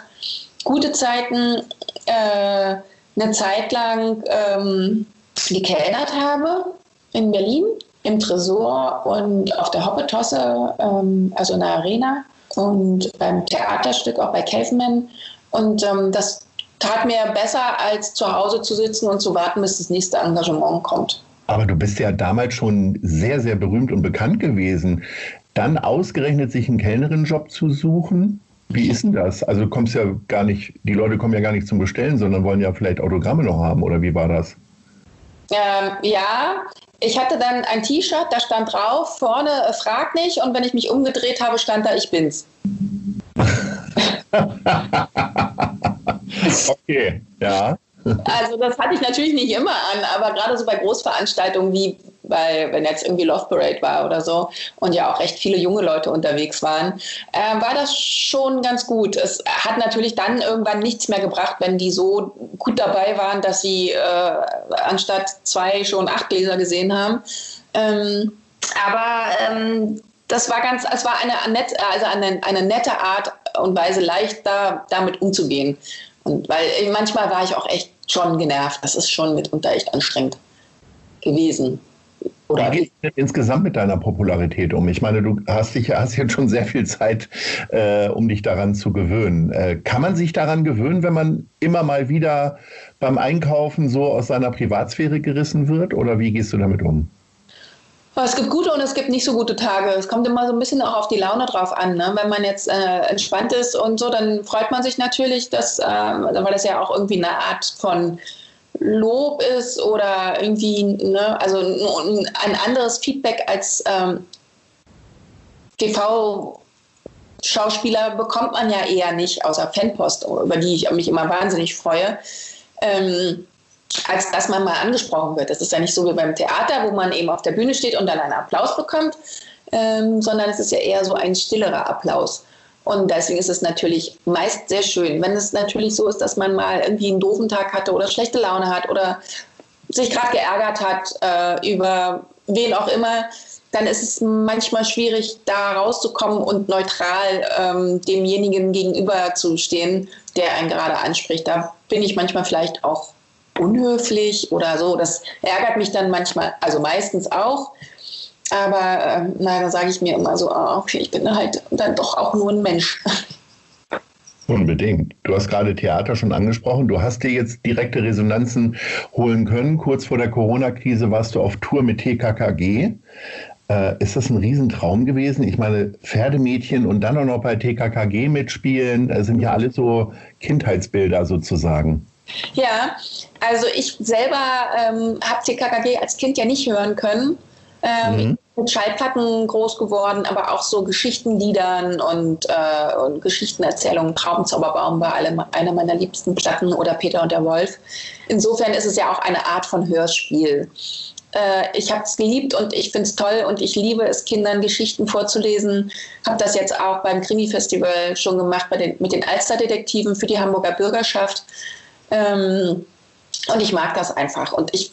gute Zeiten äh, eine Zeit lang ähm, gekellnert habe in Berlin im Tresor und auf der Hoppetosse, ähm, also in der Arena und beim Theaterstück auch bei Caveman. Und ähm, das tat mir besser, als zu Hause zu sitzen und zu warten, bis das nächste Engagement kommt. Aber du bist ja damals schon sehr, sehr berühmt und bekannt gewesen dann ausgerechnet sich einen Kellnerinnenjob zu suchen? Wie ist denn das? Also du kommst ja gar nicht, die Leute kommen ja gar nicht zum Bestellen, sondern wollen ja vielleicht Autogramme noch haben oder wie war das? Ähm, ja, ich hatte dann ein T-Shirt, da stand drauf, vorne äh, frag nicht und wenn ich mich umgedreht habe, stand da, ich bin's. okay, ja. Also das hatte ich natürlich nicht immer an, aber gerade so bei Großveranstaltungen wie weil wenn jetzt irgendwie Love Parade war oder so und ja auch recht viele junge Leute unterwegs waren, äh, war das schon ganz gut. Es hat natürlich dann irgendwann nichts mehr gebracht, wenn die so gut dabei waren, dass sie äh, anstatt zwei schon acht Gläser gesehen haben. Ähm, aber ähm, das war ganz, es war eine, also eine, eine nette Art und Weise, leicht da, damit umzugehen. Und weil manchmal war ich auch echt schon genervt. Das ist schon mitunter echt anstrengend gewesen. Oder Wie geht es insgesamt mit deiner Popularität um? Ich meine, du hast, dich, hast jetzt schon sehr viel Zeit, äh, um dich daran zu gewöhnen. Äh, kann man sich daran gewöhnen, wenn man immer mal wieder beim Einkaufen so aus seiner Privatsphäre gerissen wird? Oder wie gehst du damit um? Es gibt gute und es gibt nicht so gute Tage. Es kommt immer so ein bisschen auch auf die Laune drauf an. Ne? Wenn man jetzt äh, entspannt ist und so, dann freut man sich natürlich, dass, äh, weil das ja auch irgendwie eine Art von Lob ist oder irgendwie, ne, also ein anderes Feedback als ähm, TV-Schauspieler bekommt man ja eher nicht, außer Fanpost, über die ich mich immer wahnsinnig freue. Ähm, als dass man mal angesprochen wird. Das ist ja nicht so wie beim Theater, wo man eben auf der Bühne steht und dann einen Applaus bekommt, ähm, sondern es ist ja eher so ein stillerer Applaus. Und deswegen ist es natürlich meist sehr schön. Wenn es natürlich so ist, dass man mal irgendwie einen doofen Tag hatte oder schlechte Laune hat oder sich gerade geärgert hat äh, über wen auch immer, dann ist es manchmal schwierig, da rauszukommen und neutral ähm, demjenigen gegenüber zu stehen, der einen gerade anspricht. Da bin ich manchmal vielleicht auch unhöflich oder so. Das ärgert mich dann manchmal, also meistens auch. Aber äh, na, da sage ich mir immer so, oh, okay, ich bin halt dann doch auch nur ein Mensch. Unbedingt. Du hast gerade Theater schon angesprochen. Du hast dir jetzt direkte Resonanzen holen können. Kurz vor der Corona-Krise warst du auf Tour mit TKKG. Äh, ist das ein Riesentraum gewesen? Ich meine, Pferdemädchen und dann auch noch bei TKKG mitspielen, das sind ja alles so Kindheitsbilder sozusagen. Ja, also ich selber ähm, habe TKKG als Kind ja nicht hören können. Ähm, mhm. Mit Schallplatten groß geworden, aber auch so Geschichtenliedern und, äh, und Geschichtenerzählungen. Traumzauberbaum war alle, einer meiner liebsten Platten oder Peter und der Wolf. Insofern ist es ja auch eine Art von Hörspiel. Äh, ich habe es geliebt und ich finde es toll und ich liebe es, Kindern Geschichten vorzulesen. Habe das jetzt auch beim Krimi-Festival schon gemacht den, mit den Alsterdetektiven für die Hamburger Bürgerschaft. Ähm, und ich mag das einfach. Und ich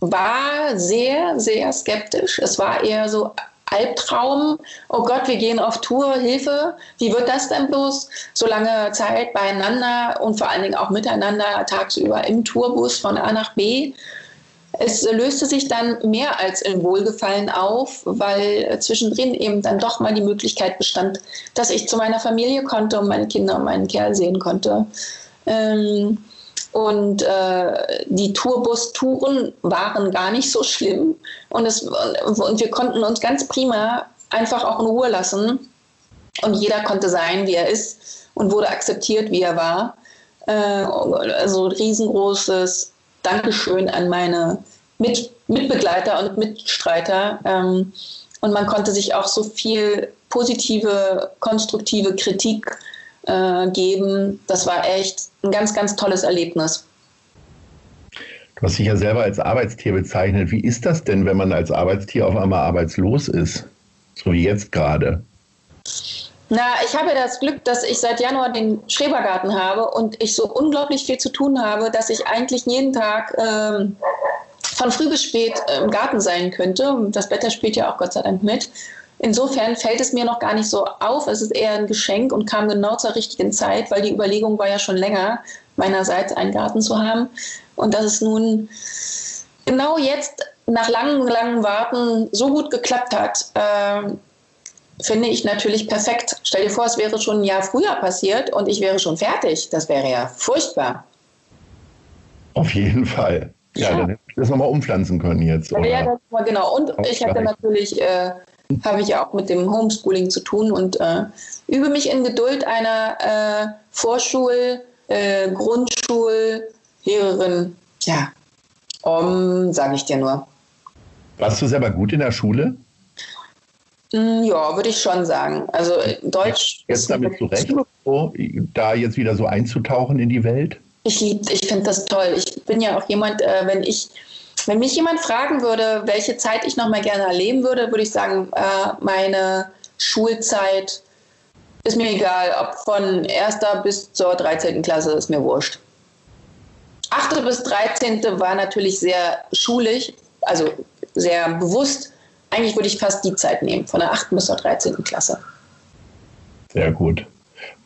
war sehr, sehr skeptisch. Es war eher so Albtraum. Oh Gott, wir gehen auf Tour, Hilfe. Wie wird das denn bloß? So lange Zeit beieinander und vor allen Dingen auch miteinander tagsüber im Tourbus von A nach B. Es löste sich dann mehr als in Wohlgefallen auf, weil zwischendrin eben dann doch mal die Möglichkeit bestand, dass ich zu meiner Familie konnte und meine Kinder und meinen Kerl sehen konnte. Ähm, und äh, die Tourbus-Touren waren gar nicht so schlimm. Und, es, und wir konnten uns ganz prima einfach auch in Ruhe lassen. Und jeder konnte sein, wie er ist und wurde akzeptiert, wie er war. Äh, also riesengroßes Dankeschön an meine Mit Mitbegleiter und Mitstreiter. Ähm, und man konnte sich auch so viel positive, konstruktive Kritik äh, geben. Das war echt ein ganz, ganz tolles Erlebnis. Du hast dich ja selber als Arbeitstier bezeichnet. Wie ist das denn, wenn man als Arbeitstier auf einmal arbeitslos ist? So wie jetzt gerade. Na, ich habe das Glück, dass ich seit Januar den Schrebergarten habe und ich so unglaublich viel zu tun habe, dass ich eigentlich jeden Tag ähm, von früh bis spät im Garten sein könnte. Das Wetter spielt ja auch Gott sei Dank mit. Insofern fällt es mir noch gar nicht so auf. Es ist eher ein Geschenk und kam genau zur richtigen Zeit, weil die Überlegung war ja schon länger, meinerseits einen Garten zu haben. Und dass es nun genau jetzt nach langem, langem Warten so gut geklappt hat, äh, finde ich natürlich perfekt. Stell dir vor, es wäre schon ein Jahr früher passiert und ich wäre schon fertig. Das wäre ja furchtbar. Auf jeden Fall. Ja, ja. dann hätte ich das nochmal umpflanzen können jetzt. Oder? Ja, genau. Und ich hätte natürlich äh, habe ich ja auch mit dem Homeschooling zu tun und äh, übe mich in Geduld einer äh, Vorschul-, äh, Grundschullehrerin. Ja, um, sage ich dir nur. Warst du selber gut in der Schule? Mm, ja, würde ich schon sagen. Also äh, Deutsch. Jetzt damit zurecht, so, da jetzt wieder so einzutauchen in die Welt? Ich liebe, ich finde das toll. Ich bin ja auch jemand, äh, wenn ich Wenn mich jemand fragen würde, welche Zeit ich noch mal gerne erleben würde, würde ich sagen, äh, meine Schulzeit ist mir egal, ob von 1. bis zur 13. Klasse, ist mir wurscht. 8. bis 13. war natürlich sehr schulisch, also sehr bewusst. Eigentlich würde ich fast die Zeit nehmen, von der 8. bis zur 13. Klasse. Sehr gut.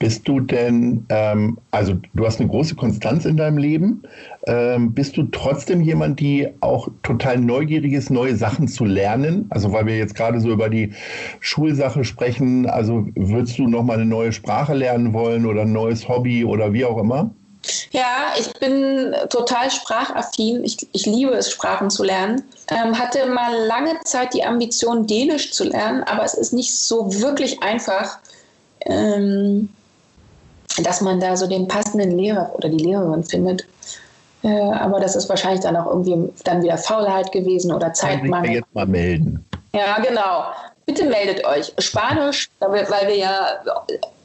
Bist du denn, ähm, also du hast eine große Konstanz in deinem Leben, ähm, bist du trotzdem jemand, die auch total neugierig ist, neue Sachen zu lernen? Also weil wir jetzt gerade so über die Schulsache sprechen, also würdest du nochmal eine neue Sprache lernen wollen oder ein neues Hobby oder wie auch immer? Ja, ich bin total sprachaffin. Ich, ich liebe es, Sprachen zu lernen. Ähm, hatte mal lange Zeit die Ambition, Dänisch zu lernen, aber es ist nicht so wirklich einfach ähm, dass man da so den passenden Lehrer oder die Lehrerin findet. Äh, aber das ist wahrscheinlich dann auch irgendwie dann wieder Faulheit gewesen oder Zeitmangel. Ich jetzt mal melden. Ja, genau. Bitte meldet euch. Spanisch, weil wir ja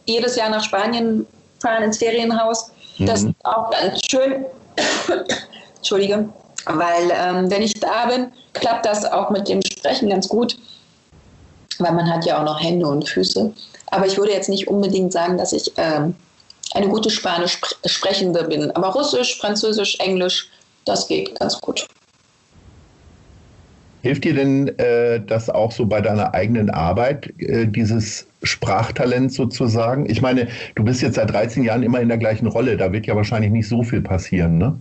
jedes Jahr nach Spanien fahren ins Ferienhaus. Das mhm. ist auch ganz schön. Entschuldige. Weil ähm, wenn ich da bin, klappt das auch mit dem Sprechen ganz gut. Weil man hat ja auch noch Hände und Füße. Aber ich würde jetzt nicht unbedingt sagen, dass ich ähm, eine gute Spanisch sprechende bin. Aber Russisch, Französisch, Englisch, das geht ganz gut. Hilft dir denn äh, das auch so bei deiner eigenen Arbeit, äh, dieses Sprachtalent sozusagen? Ich meine, du bist jetzt seit 13 Jahren immer in der gleichen Rolle, da wird ja wahrscheinlich nicht so viel passieren, ne?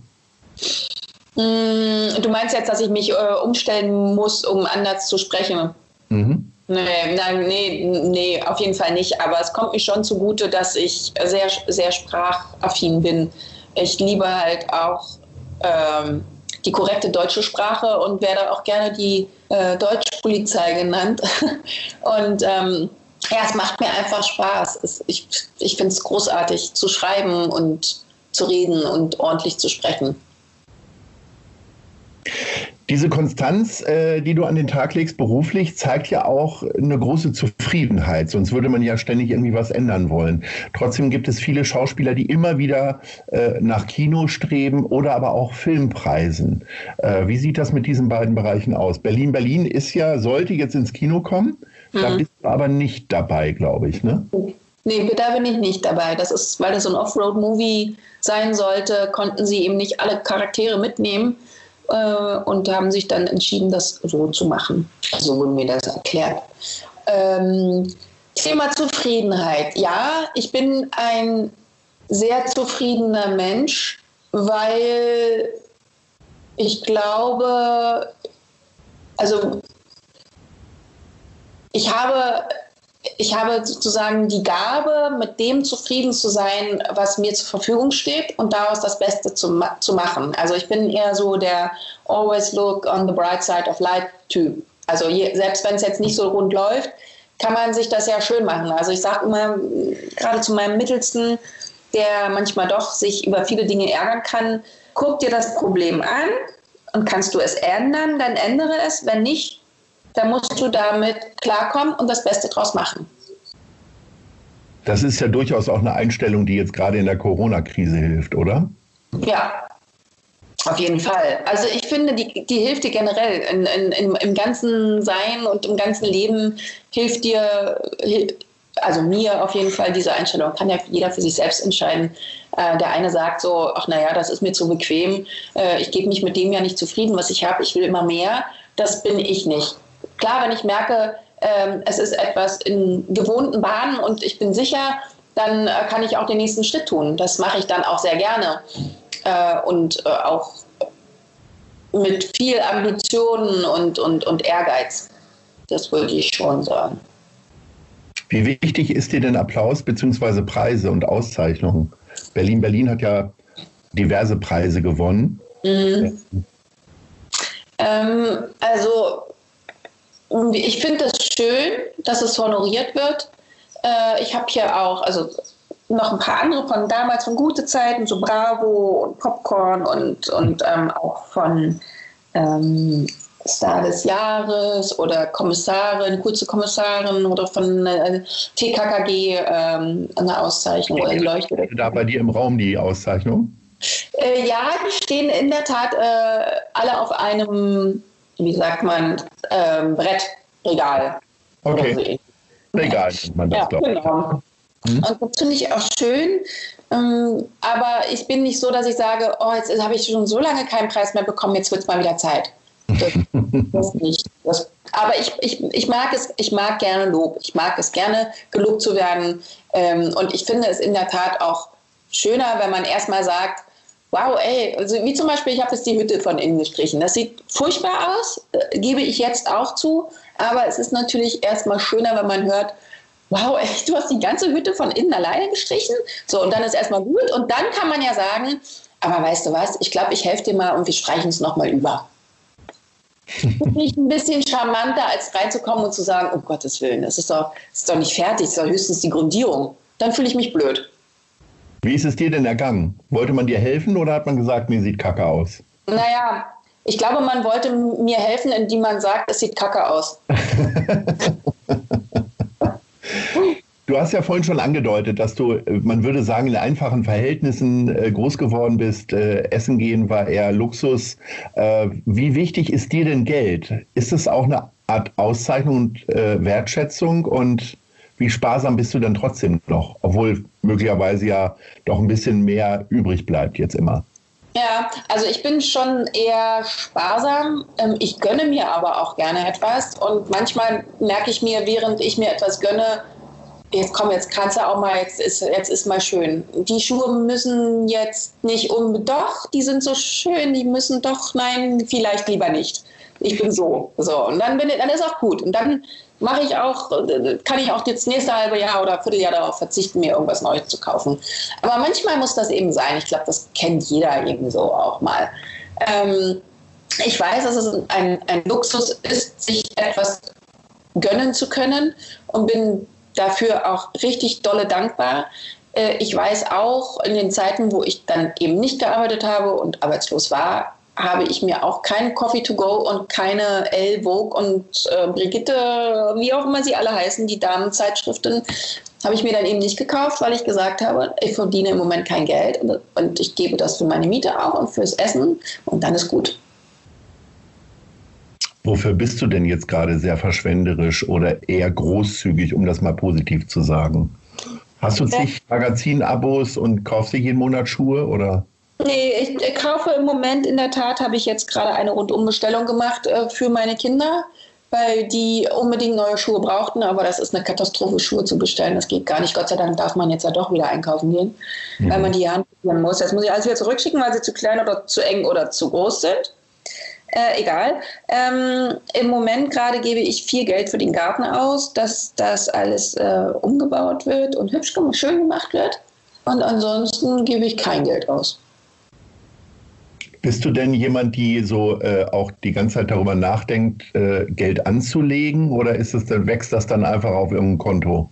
Mm, du meinst jetzt, dass ich mich äh, umstellen muss, um anders zu sprechen? Mhm. Nee, nein, nee, nee, auf jeden Fall nicht. Aber es kommt mir schon zugute, dass ich sehr, sehr sprachaffin bin. Ich liebe halt auch ähm, die korrekte deutsche Sprache und werde auch gerne die äh, Deutschpolizei genannt. und ähm, ja, es macht mir einfach Spaß. Es, ich ich finde es großartig zu schreiben und zu reden und ordentlich zu sprechen. Diese Konstanz, äh, die du an den Tag legst beruflich, zeigt ja auch eine große Zufriedenheit. Sonst würde man ja ständig irgendwie was ändern wollen. Trotzdem gibt es viele Schauspieler, die immer wieder äh, nach Kino streben oder aber auch Filmpreisen. Äh, wie sieht das mit diesen beiden Bereichen aus? Berlin, Berlin ist ja, sollte jetzt ins Kino kommen. Mhm. Da bist du aber nicht dabei, glaube ich, ne? Nee, da bin ich nicht dabei. Das ist, weil das so ein Offroad-Movie sein sollte, konnten sie eben nicht alle Charaktere mitnehmen äh, und haben sich dann entschieden, das so zu machen. So wurde mir das erklärt. Ähm, Thema Zufriedenheit. Ja, ich bin ein sehr zufriedener Mensch, weil ich glaube, also ich habe ich habe sozusagen die Gabe, mit dem zufrieden zu sein, was mir zur Verfügung steht und daraus das Beste zu, zu machen. Also ich bin eher so der always look on the bright side of light Typ. Also je, selbst wenn es jetzt nicht so rund läuft, kann man sich das ja schön machen. Also ich sage immer, gerade zu meinem Mittelsten, der manchmal doch sich über viele Dinge ärgern kann, guck dir das Problem an und kannst du es ändern, dann ändere es. Wenn nicht, da musst du damit klarkommen und das Beste draus machen. Das ist ja durchaus auch eine Einstellung, die jetzt gerade in der Corona-Krise hilft, oder? Ja, auf jeden Fall. Also ich finde, die, die hilft dir generell in, in, in, im ganzen Sein und im ganzen Leben hilft dir, also mir auf jeden Fall diese Einstellung. Kann ja jeder für sich selbst entscheiden. Äh, der eine sagt so, ach naja, das ist mir zu bequem. Äh, ich gebe mich mit dem ja nicht zufrieden, was ich habe. Ich will immer mehr. Das bin ich nicht. Klar, wenn ich merke, ähm, es ist etwas in gewohnten Bahnen und ich bin sicher, dann äh, kann ich auch den nächsten Schritt tun. Das mache ich dann auch sehr gerne äh, und äh, auch mit viel Ambitionen und, und, und Ehrgeiz. Das würde ich schon sagen. Wie wichtig ist dir denn Applaus bzw. Preise und Auszeichnungen? Berlin Berlin hat ja diverse Preise gewonnen. Mhm. Ähm, also ich finde es schön, dass es honoriert wird. Äh, ich habe hier auch, also noch ein paar andere von damals, von gute Zeiten, so Bravo und Popcorn und, und ähm, auch von ähm, Star des Jahres oder Kommissarin, kurze Kommissarin oder von äh, TKKG ähm, eine Auszeichnung oder die Leuchte. Da bei dir im Raum die Auszeichnung? Äh, ja, die stehen in der Tat äh, alle auf einem, wie sagt man, ähm, Brettregal. Okay. Regal nennt man das, Ja, glaube ich. genau. Und das finde ich auch schön. Ähm, aber ich bin nicht so, dass ich sage, oh, jetzt habe ich schon so lange keinen Preis mehr bekommen, jetzt wird es mal wieder Zeit. Das, das nicht. Das, aber ich, ich, ich mag es, ich mag gerne Lob. Ich mag es gerne, gelobt zu werden. Ähm, und ich finde es in der Tat auch schöner, wenn man erstmal sagt, wow, ey, also wie zum Beispiel, ich habe jetzt die Hütte von innen gestrichen. Das sieht furchtbar aus, äh, gebe ich jetzt auch zu. Aber es ist natürlich erstmal schöner, wenn man hört, wow, ey, du hast die ganze Hütte von innen alleine gestrichen. So, und dann ist erstmal gut. Und dann kann man ja sagen, aber weißt du was, ich glaube, ich helfe dir mal und wir streichen es nochmal über. Finde ich ein bisschen charmanter, als reinzukommen und zu sagen, um Gottes Willen, das ist doch, das ist doch nicht fertig, das ist doch höchstens die Grundierung. Dann fühle ich mich blöd. Wie ist es dir denn ergangen? Wollte man dir helfen oder hat man gesagt, mir sieht kacke aus? Naja, ich glaube, man wollte mir helfen, indem man sagt, es sieht kacke aus. Du hast ja vorhin schon angedeutet, dass du, man würde sagen, in einfachen Verhältnissen äh, groß geworden bist. Äh, Essen gehen war eher Luxus. Äh, wie wichtig ist dir denn Geld? Ist es auch eine Art Auszeichnung und Wertschätzung? Und wie sparsam bist du dann trotzdem noch? Obwohl möglicherweise ja doch ein bisschen mehr übrig bleibt jetzt immer. Ja, also ich bin schon eher sparsam. Ähm, Ich gönne mir aber auch gerne etwas. Und manchmal merke ich mir, während ich mir etwas gönne, jetzt komm, jetzt kannst du auch mal, jetzt ist, jetzt ist mal schön. Die Schuhe müssen jetzt nicht um, doch, die sind so schön, die müssen doch, nein, vielleicht lieber nicht. Ich bin so. So. Und dann bin ich, dann ist auch gut. Und dann mache ich auch, kann ich auch das nächste halbe Jahr oder Vierteljahr darauf verzichten, mir irgendwas Neues zu kaufen. Aber manchmal muss das eben sein. Ich glaube, das kennt jeder eben so auch mal. Ähm, ich weiß, dass es ein, ein Luxus ist, sich etwas gönnen zu können und bin dafür auch richtig dolle dankbar. Äh, Ich weiß auch, in den Zeiten, wo ich dann eben nicht gearbeitet habe und arbeitslos war, habe ich mir auch kein Coffee to go und keine Elle Vogue und äh, Brigitte, wie auch immer sie alle heißen, die Damenzeitschriften, habe ich mir dann eben nicht gekauft, weil ich gesagt habe, ich verdiene im Moment kein Geld und, und ich gebe das für meine Miete auch und fürs Essen und dann ist gut. Wofür bist du denn jetzt gerade sehr verschwenderisch oder eher großzügig, um das mal positiv zu sagen? Hast du zig Magazinabos und kaufst dir jeden Monat Schuhe oder? Nee, ich äh, kaufe im Moment in der Tat, habe ich jetzt gerade eine Rundumbestellung gemacht äh, für meine Kinder, weil die unbedingt neue Schuhe brauchten, aber das ist eine Katastrophe, Schuhe zu bestellen. Das geht gar nicht. Gott sei Dank darf man jetzt ja doch wieder einkaufen gehen, weil man die ja anprobieren muss. Jetzt muss ich alles wieder zurückschicken, weil sie zu klein oder zu eng oder zu groß sind. Äh, egal. Ähm, Im Moment gerade gebe ich viel Geld für den Garten aus, dass das alles äh, umgebaut wird und hübsch schön gemacht wird. Und ansonsten gebe ich kein Geld aus. Bist du denn jemand, die so äh, auch die ganze Zeit darüber nachdenkt, äh, Geld anzulegen oder ist es dann, wächst das dann einfach auf irgendein Konto?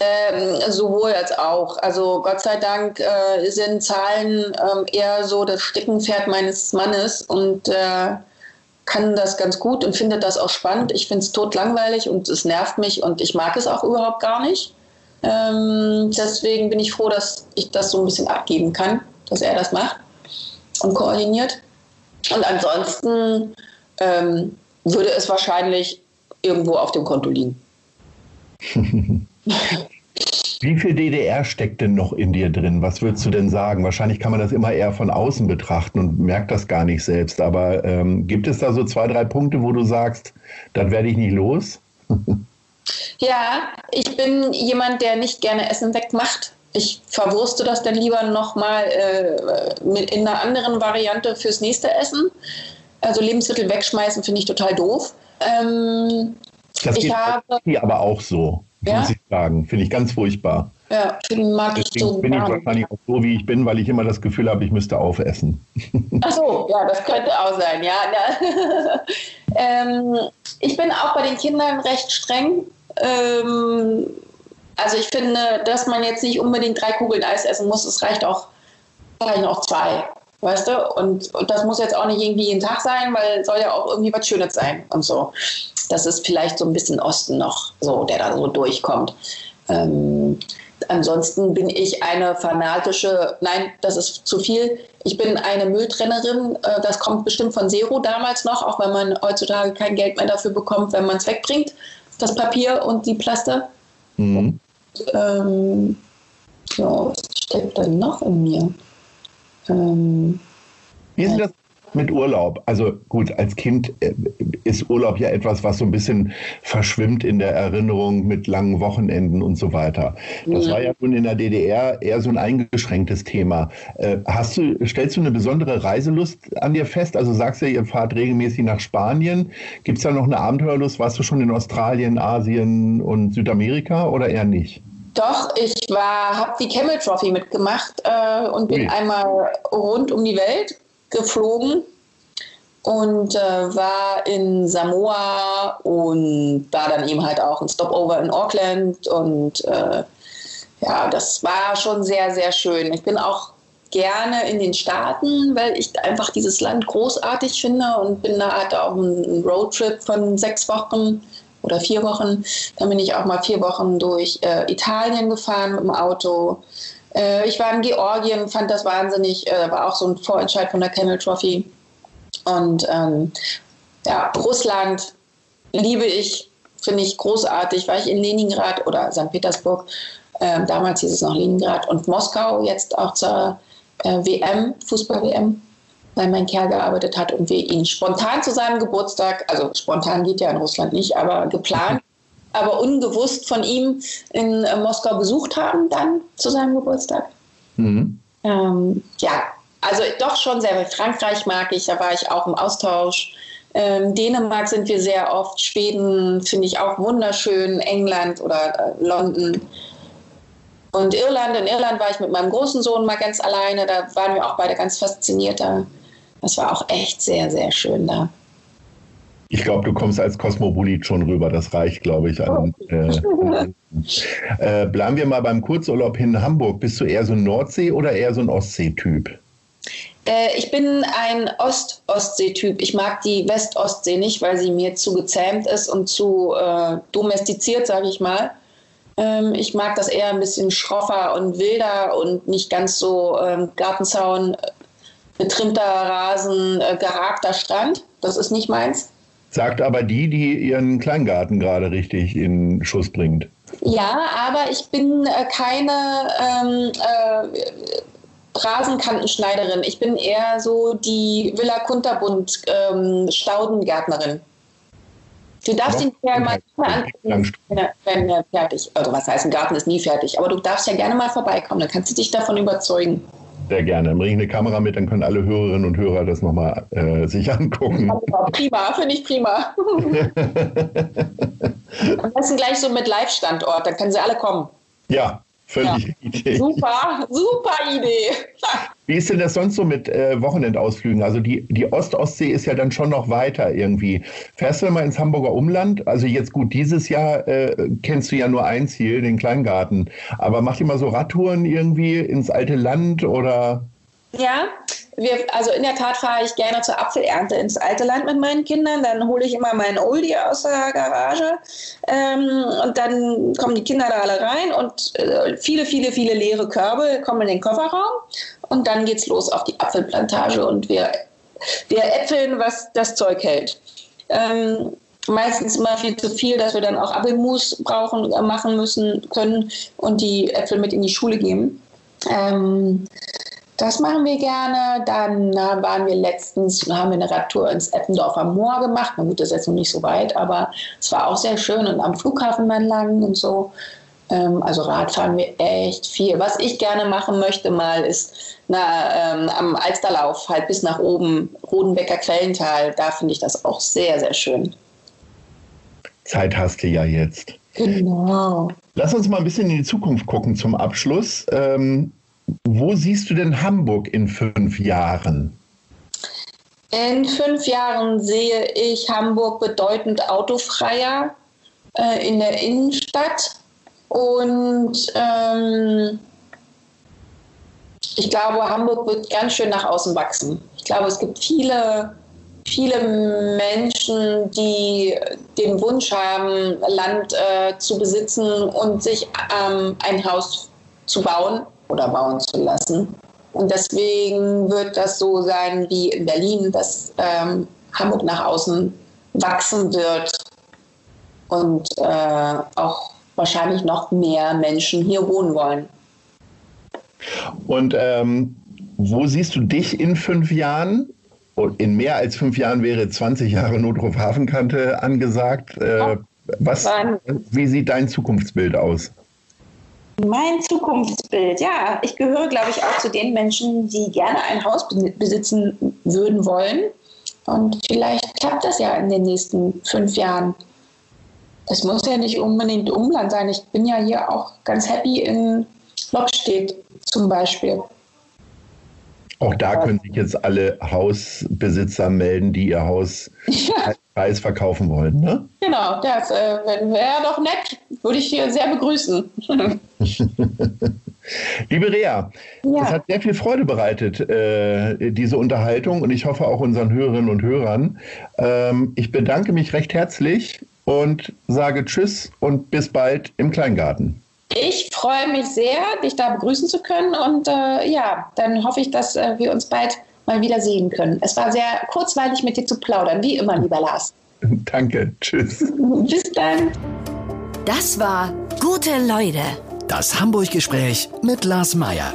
Ähm, sowohl als auch. Also Gott sei Dank äh, sind Zahlen ähm, eher so das Steckenpferd meines Mannes und äh, kann das ganz gut und findet das auch spannend. Ich finde es totlangweilig und es nervt mich und ich mag es auch überhaupt gar nicht. Ähm, deswegen bin ich froh, dass ich das so ein bisschen abgeben kann, dass er das macht und koordiniert. Und ansonsten ähm, würde es wahrscheinlich irgendwo auf dem Konto liegen. Wie viel DDR steckt denn noch in dir drin? Was würdest du denn sagen? Wahrscheinlich kann man das immer eher von außen betrachten und merkt das gar nicht selbst. Aber ähm, gibt es da so zwei, drei Punkte, wo du sagst, das werde ich nicht los? Ja, ich bin jemand, der nicht gerne Essen wegmacht. Ich verwurste das dann lieber nochmal äh, mit in einer anderen Variante fürs nächste Essen. Also Lebensmittel wegschmeißen finde ich total doof. Ähm, Das Ich geht habe- aber auch so, Ja? muss ich sagen. Finde ich ganz furchtbar. ja, mag ich Deswegen so bin ich wahrscheinlich auch so, wie ich bin, weil ich immer das Gefühl habe, ich müsste aufessen. Ach so, ja, das könnte auch sein, ja. ja. ähm, ich bin auch bei den Kindern recht streng. Ähm, also ich finde, dass man jetzt nicht unbedingt drei Kugeln Eis essen muss. Es reicht auch, reichen auch zwei, weißt du? Und, und das muss jetzt auch nicht irgendwie jeden Tag sein, weil soll ja auch irgendwie was Schönes sein und so. Das ist vielleicht so ein bisschen Osten noch, so, der da so durchkommt. Ähm, ansonsten bin ich eine fanatische, nein, das ist zu viel. Ich bin eine Mülltrennerin. Äh, das kommt bestimmt von Zero damals noch, auch wenn man heutzutage kein Geld mehr dafür bekommt, wenn man es wegbringt, das Papier und die Plaste. Mhm. Und, ähm, ja, was steckt denn noch in mir? Ähm, Wie ist das mit Urlaub? Also gut, als Kind äh, ist Urlaub ja etwas, was so ein bisschen verschwimmt in der Erinnerung mit langen Wochenenden und so weiter. Das war ja nun in der DDR eher so ein eingeschränktes Thema. Äh, hast du, stellst du eine besondere Reiselust an dir fest? Also sagst du, ihr fahrt regelmäßig nach Spanien. Gibt es da noch eine Abenteuerlust? Warst du schon in Australien, Asien und Südamerika oder eher nicht? Doch, ich war, habe die Camel Trophy mitgemacht äh, und bin okay. einmal rund um die Welt geflogen und äh, war in Samoa und da dann eben halt auch ein Stopover in Auckland und äh, ja, das war schon sehr, sehr schön. Ich bin auch gerne in den Staaten, weil ich einfach dieses Land großartig finde und bin da hatte auch einen Roadtrip von sechs Wochen oder vier Wochen. Dann bin ich auch mal vier Wochen durch äh, Italien gefahren mit dem Auto. Äh, ich war in Georgien, fand das wahnsinnig, äh, war auch so ein Vorentscheid von der Camel Trophy. Und ähm, ja, Russland liebe ich, finde ich großartig. War ich in Leningrad oder St. Petersburg, äh, damals hieß es noch Leningrad und Moskau, jetzt auch zur äh, WM, Fußball-WM weil mein Kerl gearbeitet hat und wir ihn spontan zu seinem Geburtstag, also spontan geht ja in Russland nicht, aber geplant, aber unbewusst von ihm in äh, Moskau besucht haben, dann zu seinem Geburtstag. Mhm. Ähm, ja, also doch schon sehr. Frankreich mag ich, da war ich auch im Austausch. Ähm, Dänemark sind wir sehr oft, Schweden finde ich auch wunderschön, England oder äh, London. Und Irland, in Irland war ich mit meinem großen Sohn mal ganz alleine, da waren wir auch beide ganz fasziniert. Da das war auch echt sehr, sehr schön da. Ich glaube, du kommst als Kosmopolit schon rüber. Das reicht, glaube ich. An, äh, äh, bleiben wir mal beim Kurzurlaub in Hamburg. Bist du eher so ein Nordsee- oder eher so ein Ostsee-Typ? Äh, ich bin ein Ost-Ostsee-Typ. Ich mag die West-Ostsee nicht, weil sie mir zu gezähmt ist und zu äh, domestiziert, sage ich mal. Ähm, ich mag das eher ein bisschen schroffer und wilder und nicht ganz so ähm, Gartenzaun betrimmter Rasen, äh, geharkter Strand. Das ist nicht meins. Sagt aber die, die ihren Kleingarten gerade richtig in Schuss bringt. Ja, aber ich bin äh, keine ähm, äh, Rasenkantenschneiderin. Ich bin eher so die Villa Kunterbund ähm, Staudengärtnerin. Du darfst ihn ja mal angucken, wenn er fertig. Also was heißt, ein Garten ist nie fertig, aber du darfst ja gerne mal vorbeikommen, dann kannst du dich davon überzeugen. Sehr gerne. Dann bringe ich eine Kamera mit, dann können alle Hörerinnen und Hörer das nochmal äh, sich angucken. Prima, finde ich prima. Am besten gleich so mit Live-Standort, dann können sie alle kommen. Ja, Völlig ja. Idee. Super, super Idee. Wie ist denn das sonst so mit äh, Wochenendausflügen? Also die, die Ost-Ostsee ist ja dann schon noch weiter irgendwie. Fährst du mal ins Hamburger Umland? Also jetzt gut, dieses Jahr äh, kennst du ja nur ein Ziel, den Kleingarten. Aber macht ihr mal so Radtouren irgendwie ins alte Land oder? Ja, wir, also in der Tat fahre ich gerne zur Apfelernte ins alte Land mit meinen Kindern. Dann hole ich immer meinen Oldie aus der Garage ähm, und dann kommen die Kinder da alle rein und äh, viele, viele, viele leere Körbe kommen in den Kofferraum und dann geht's los auf die Apfelplantage und wir, wir äpfeln, was das Zeug hält. Ähm, meistens immer viel zu viel, dass wir dann auch Apfelmus brauchen, äh, machen müssen können und die Äpfel mit in die Schule geben. Ähm, das machen wir gerne. Dann waren wir letztens, haben wir eine Radtour ins Eppendorfer Moor gemacht. Na gut, das ist jetzt noch nicht so weit, aber es war auch sehr schön und am Flughafen dann lang und so. Ähm, also Rad fahren wir echt viel. Was ich gerne machen möchte mal ist na, ähm, am Alsterlauf halt bis nach oben, Rodenbecker Quellental. Da finde ich das auch sehr, sehr schön. Zeit hast du ja jetzt. Genau. Lass uns mal ein bisschen in die Zukunft gucken zum Abschluss. Ähm, wo siehst du denn Hamburg in fünf Jahren? In fünf Jahren sehe ich Hamburg bedeutend autofreier äh, in der Innenstadt. Und ähm, ich glaube, Hamburg wird ganz schön nach außen wachsen. Ich glaube, es gibt viele, viele Menschen, die den Wunsch haben, Land äh, zu besitzen und sich ähm, ein Haus zu bauen oder bauen zu lassen. Und deswegen wird das so sein wie in Berlin, dass ähm, Hamburg nach außen wachsen wird und äh, auch wahrscheinlich noch mehr Menschen hier wohnen wollen. Und ähm, wo siehst du dich in fünf Jahren? In mehr als fünf Jahren wäre 20 Jahre Notruf Hafenkante angesagt. Äh, was, wie sieht dein Zukunftsbild aus? Mein Zukunftsbild, ja, ich gehöre, glaube ich, auch zu den Menschen, die gerne ein Haus besitzen würden wollen. Und vielleicht klappt das ja in den nächsten fünf Jahren. Es muss ja nicht unbedingt Umland sein. Ich bin ja hier auch ganz happy in Lockstedt zum Beispiel. Auch da können sich jetzt alle Hausbesitzer melden, die ihr Haus ja. Preis verkaufen wollen. Ne? Genau, das äh, wäre doch nett. Würde ich hier sehr begrüßen. Liebe Rea, ja. es hat sehr viel Freude bereitet, äh, diese Unterhaltung und ich hoffe auch unseren Hörerinnen und Hörern. Ähm, ich bedanke mich recht herzlich und sage Tschüss und bis bald im Kleingarten. Ich freue mich sehr, dich da begrüßen zu können und äh, ja, dann hoffe ich, dass äh, wir uns bald mal wieder sehen können. Es war sehr kurzweilig mit dir zu plaudern, wie immer, lieber Lars. Danke, tschüss. Bis dann. Das war Gute Leute. Das Hamburg-Gespräch mit Lars Meier.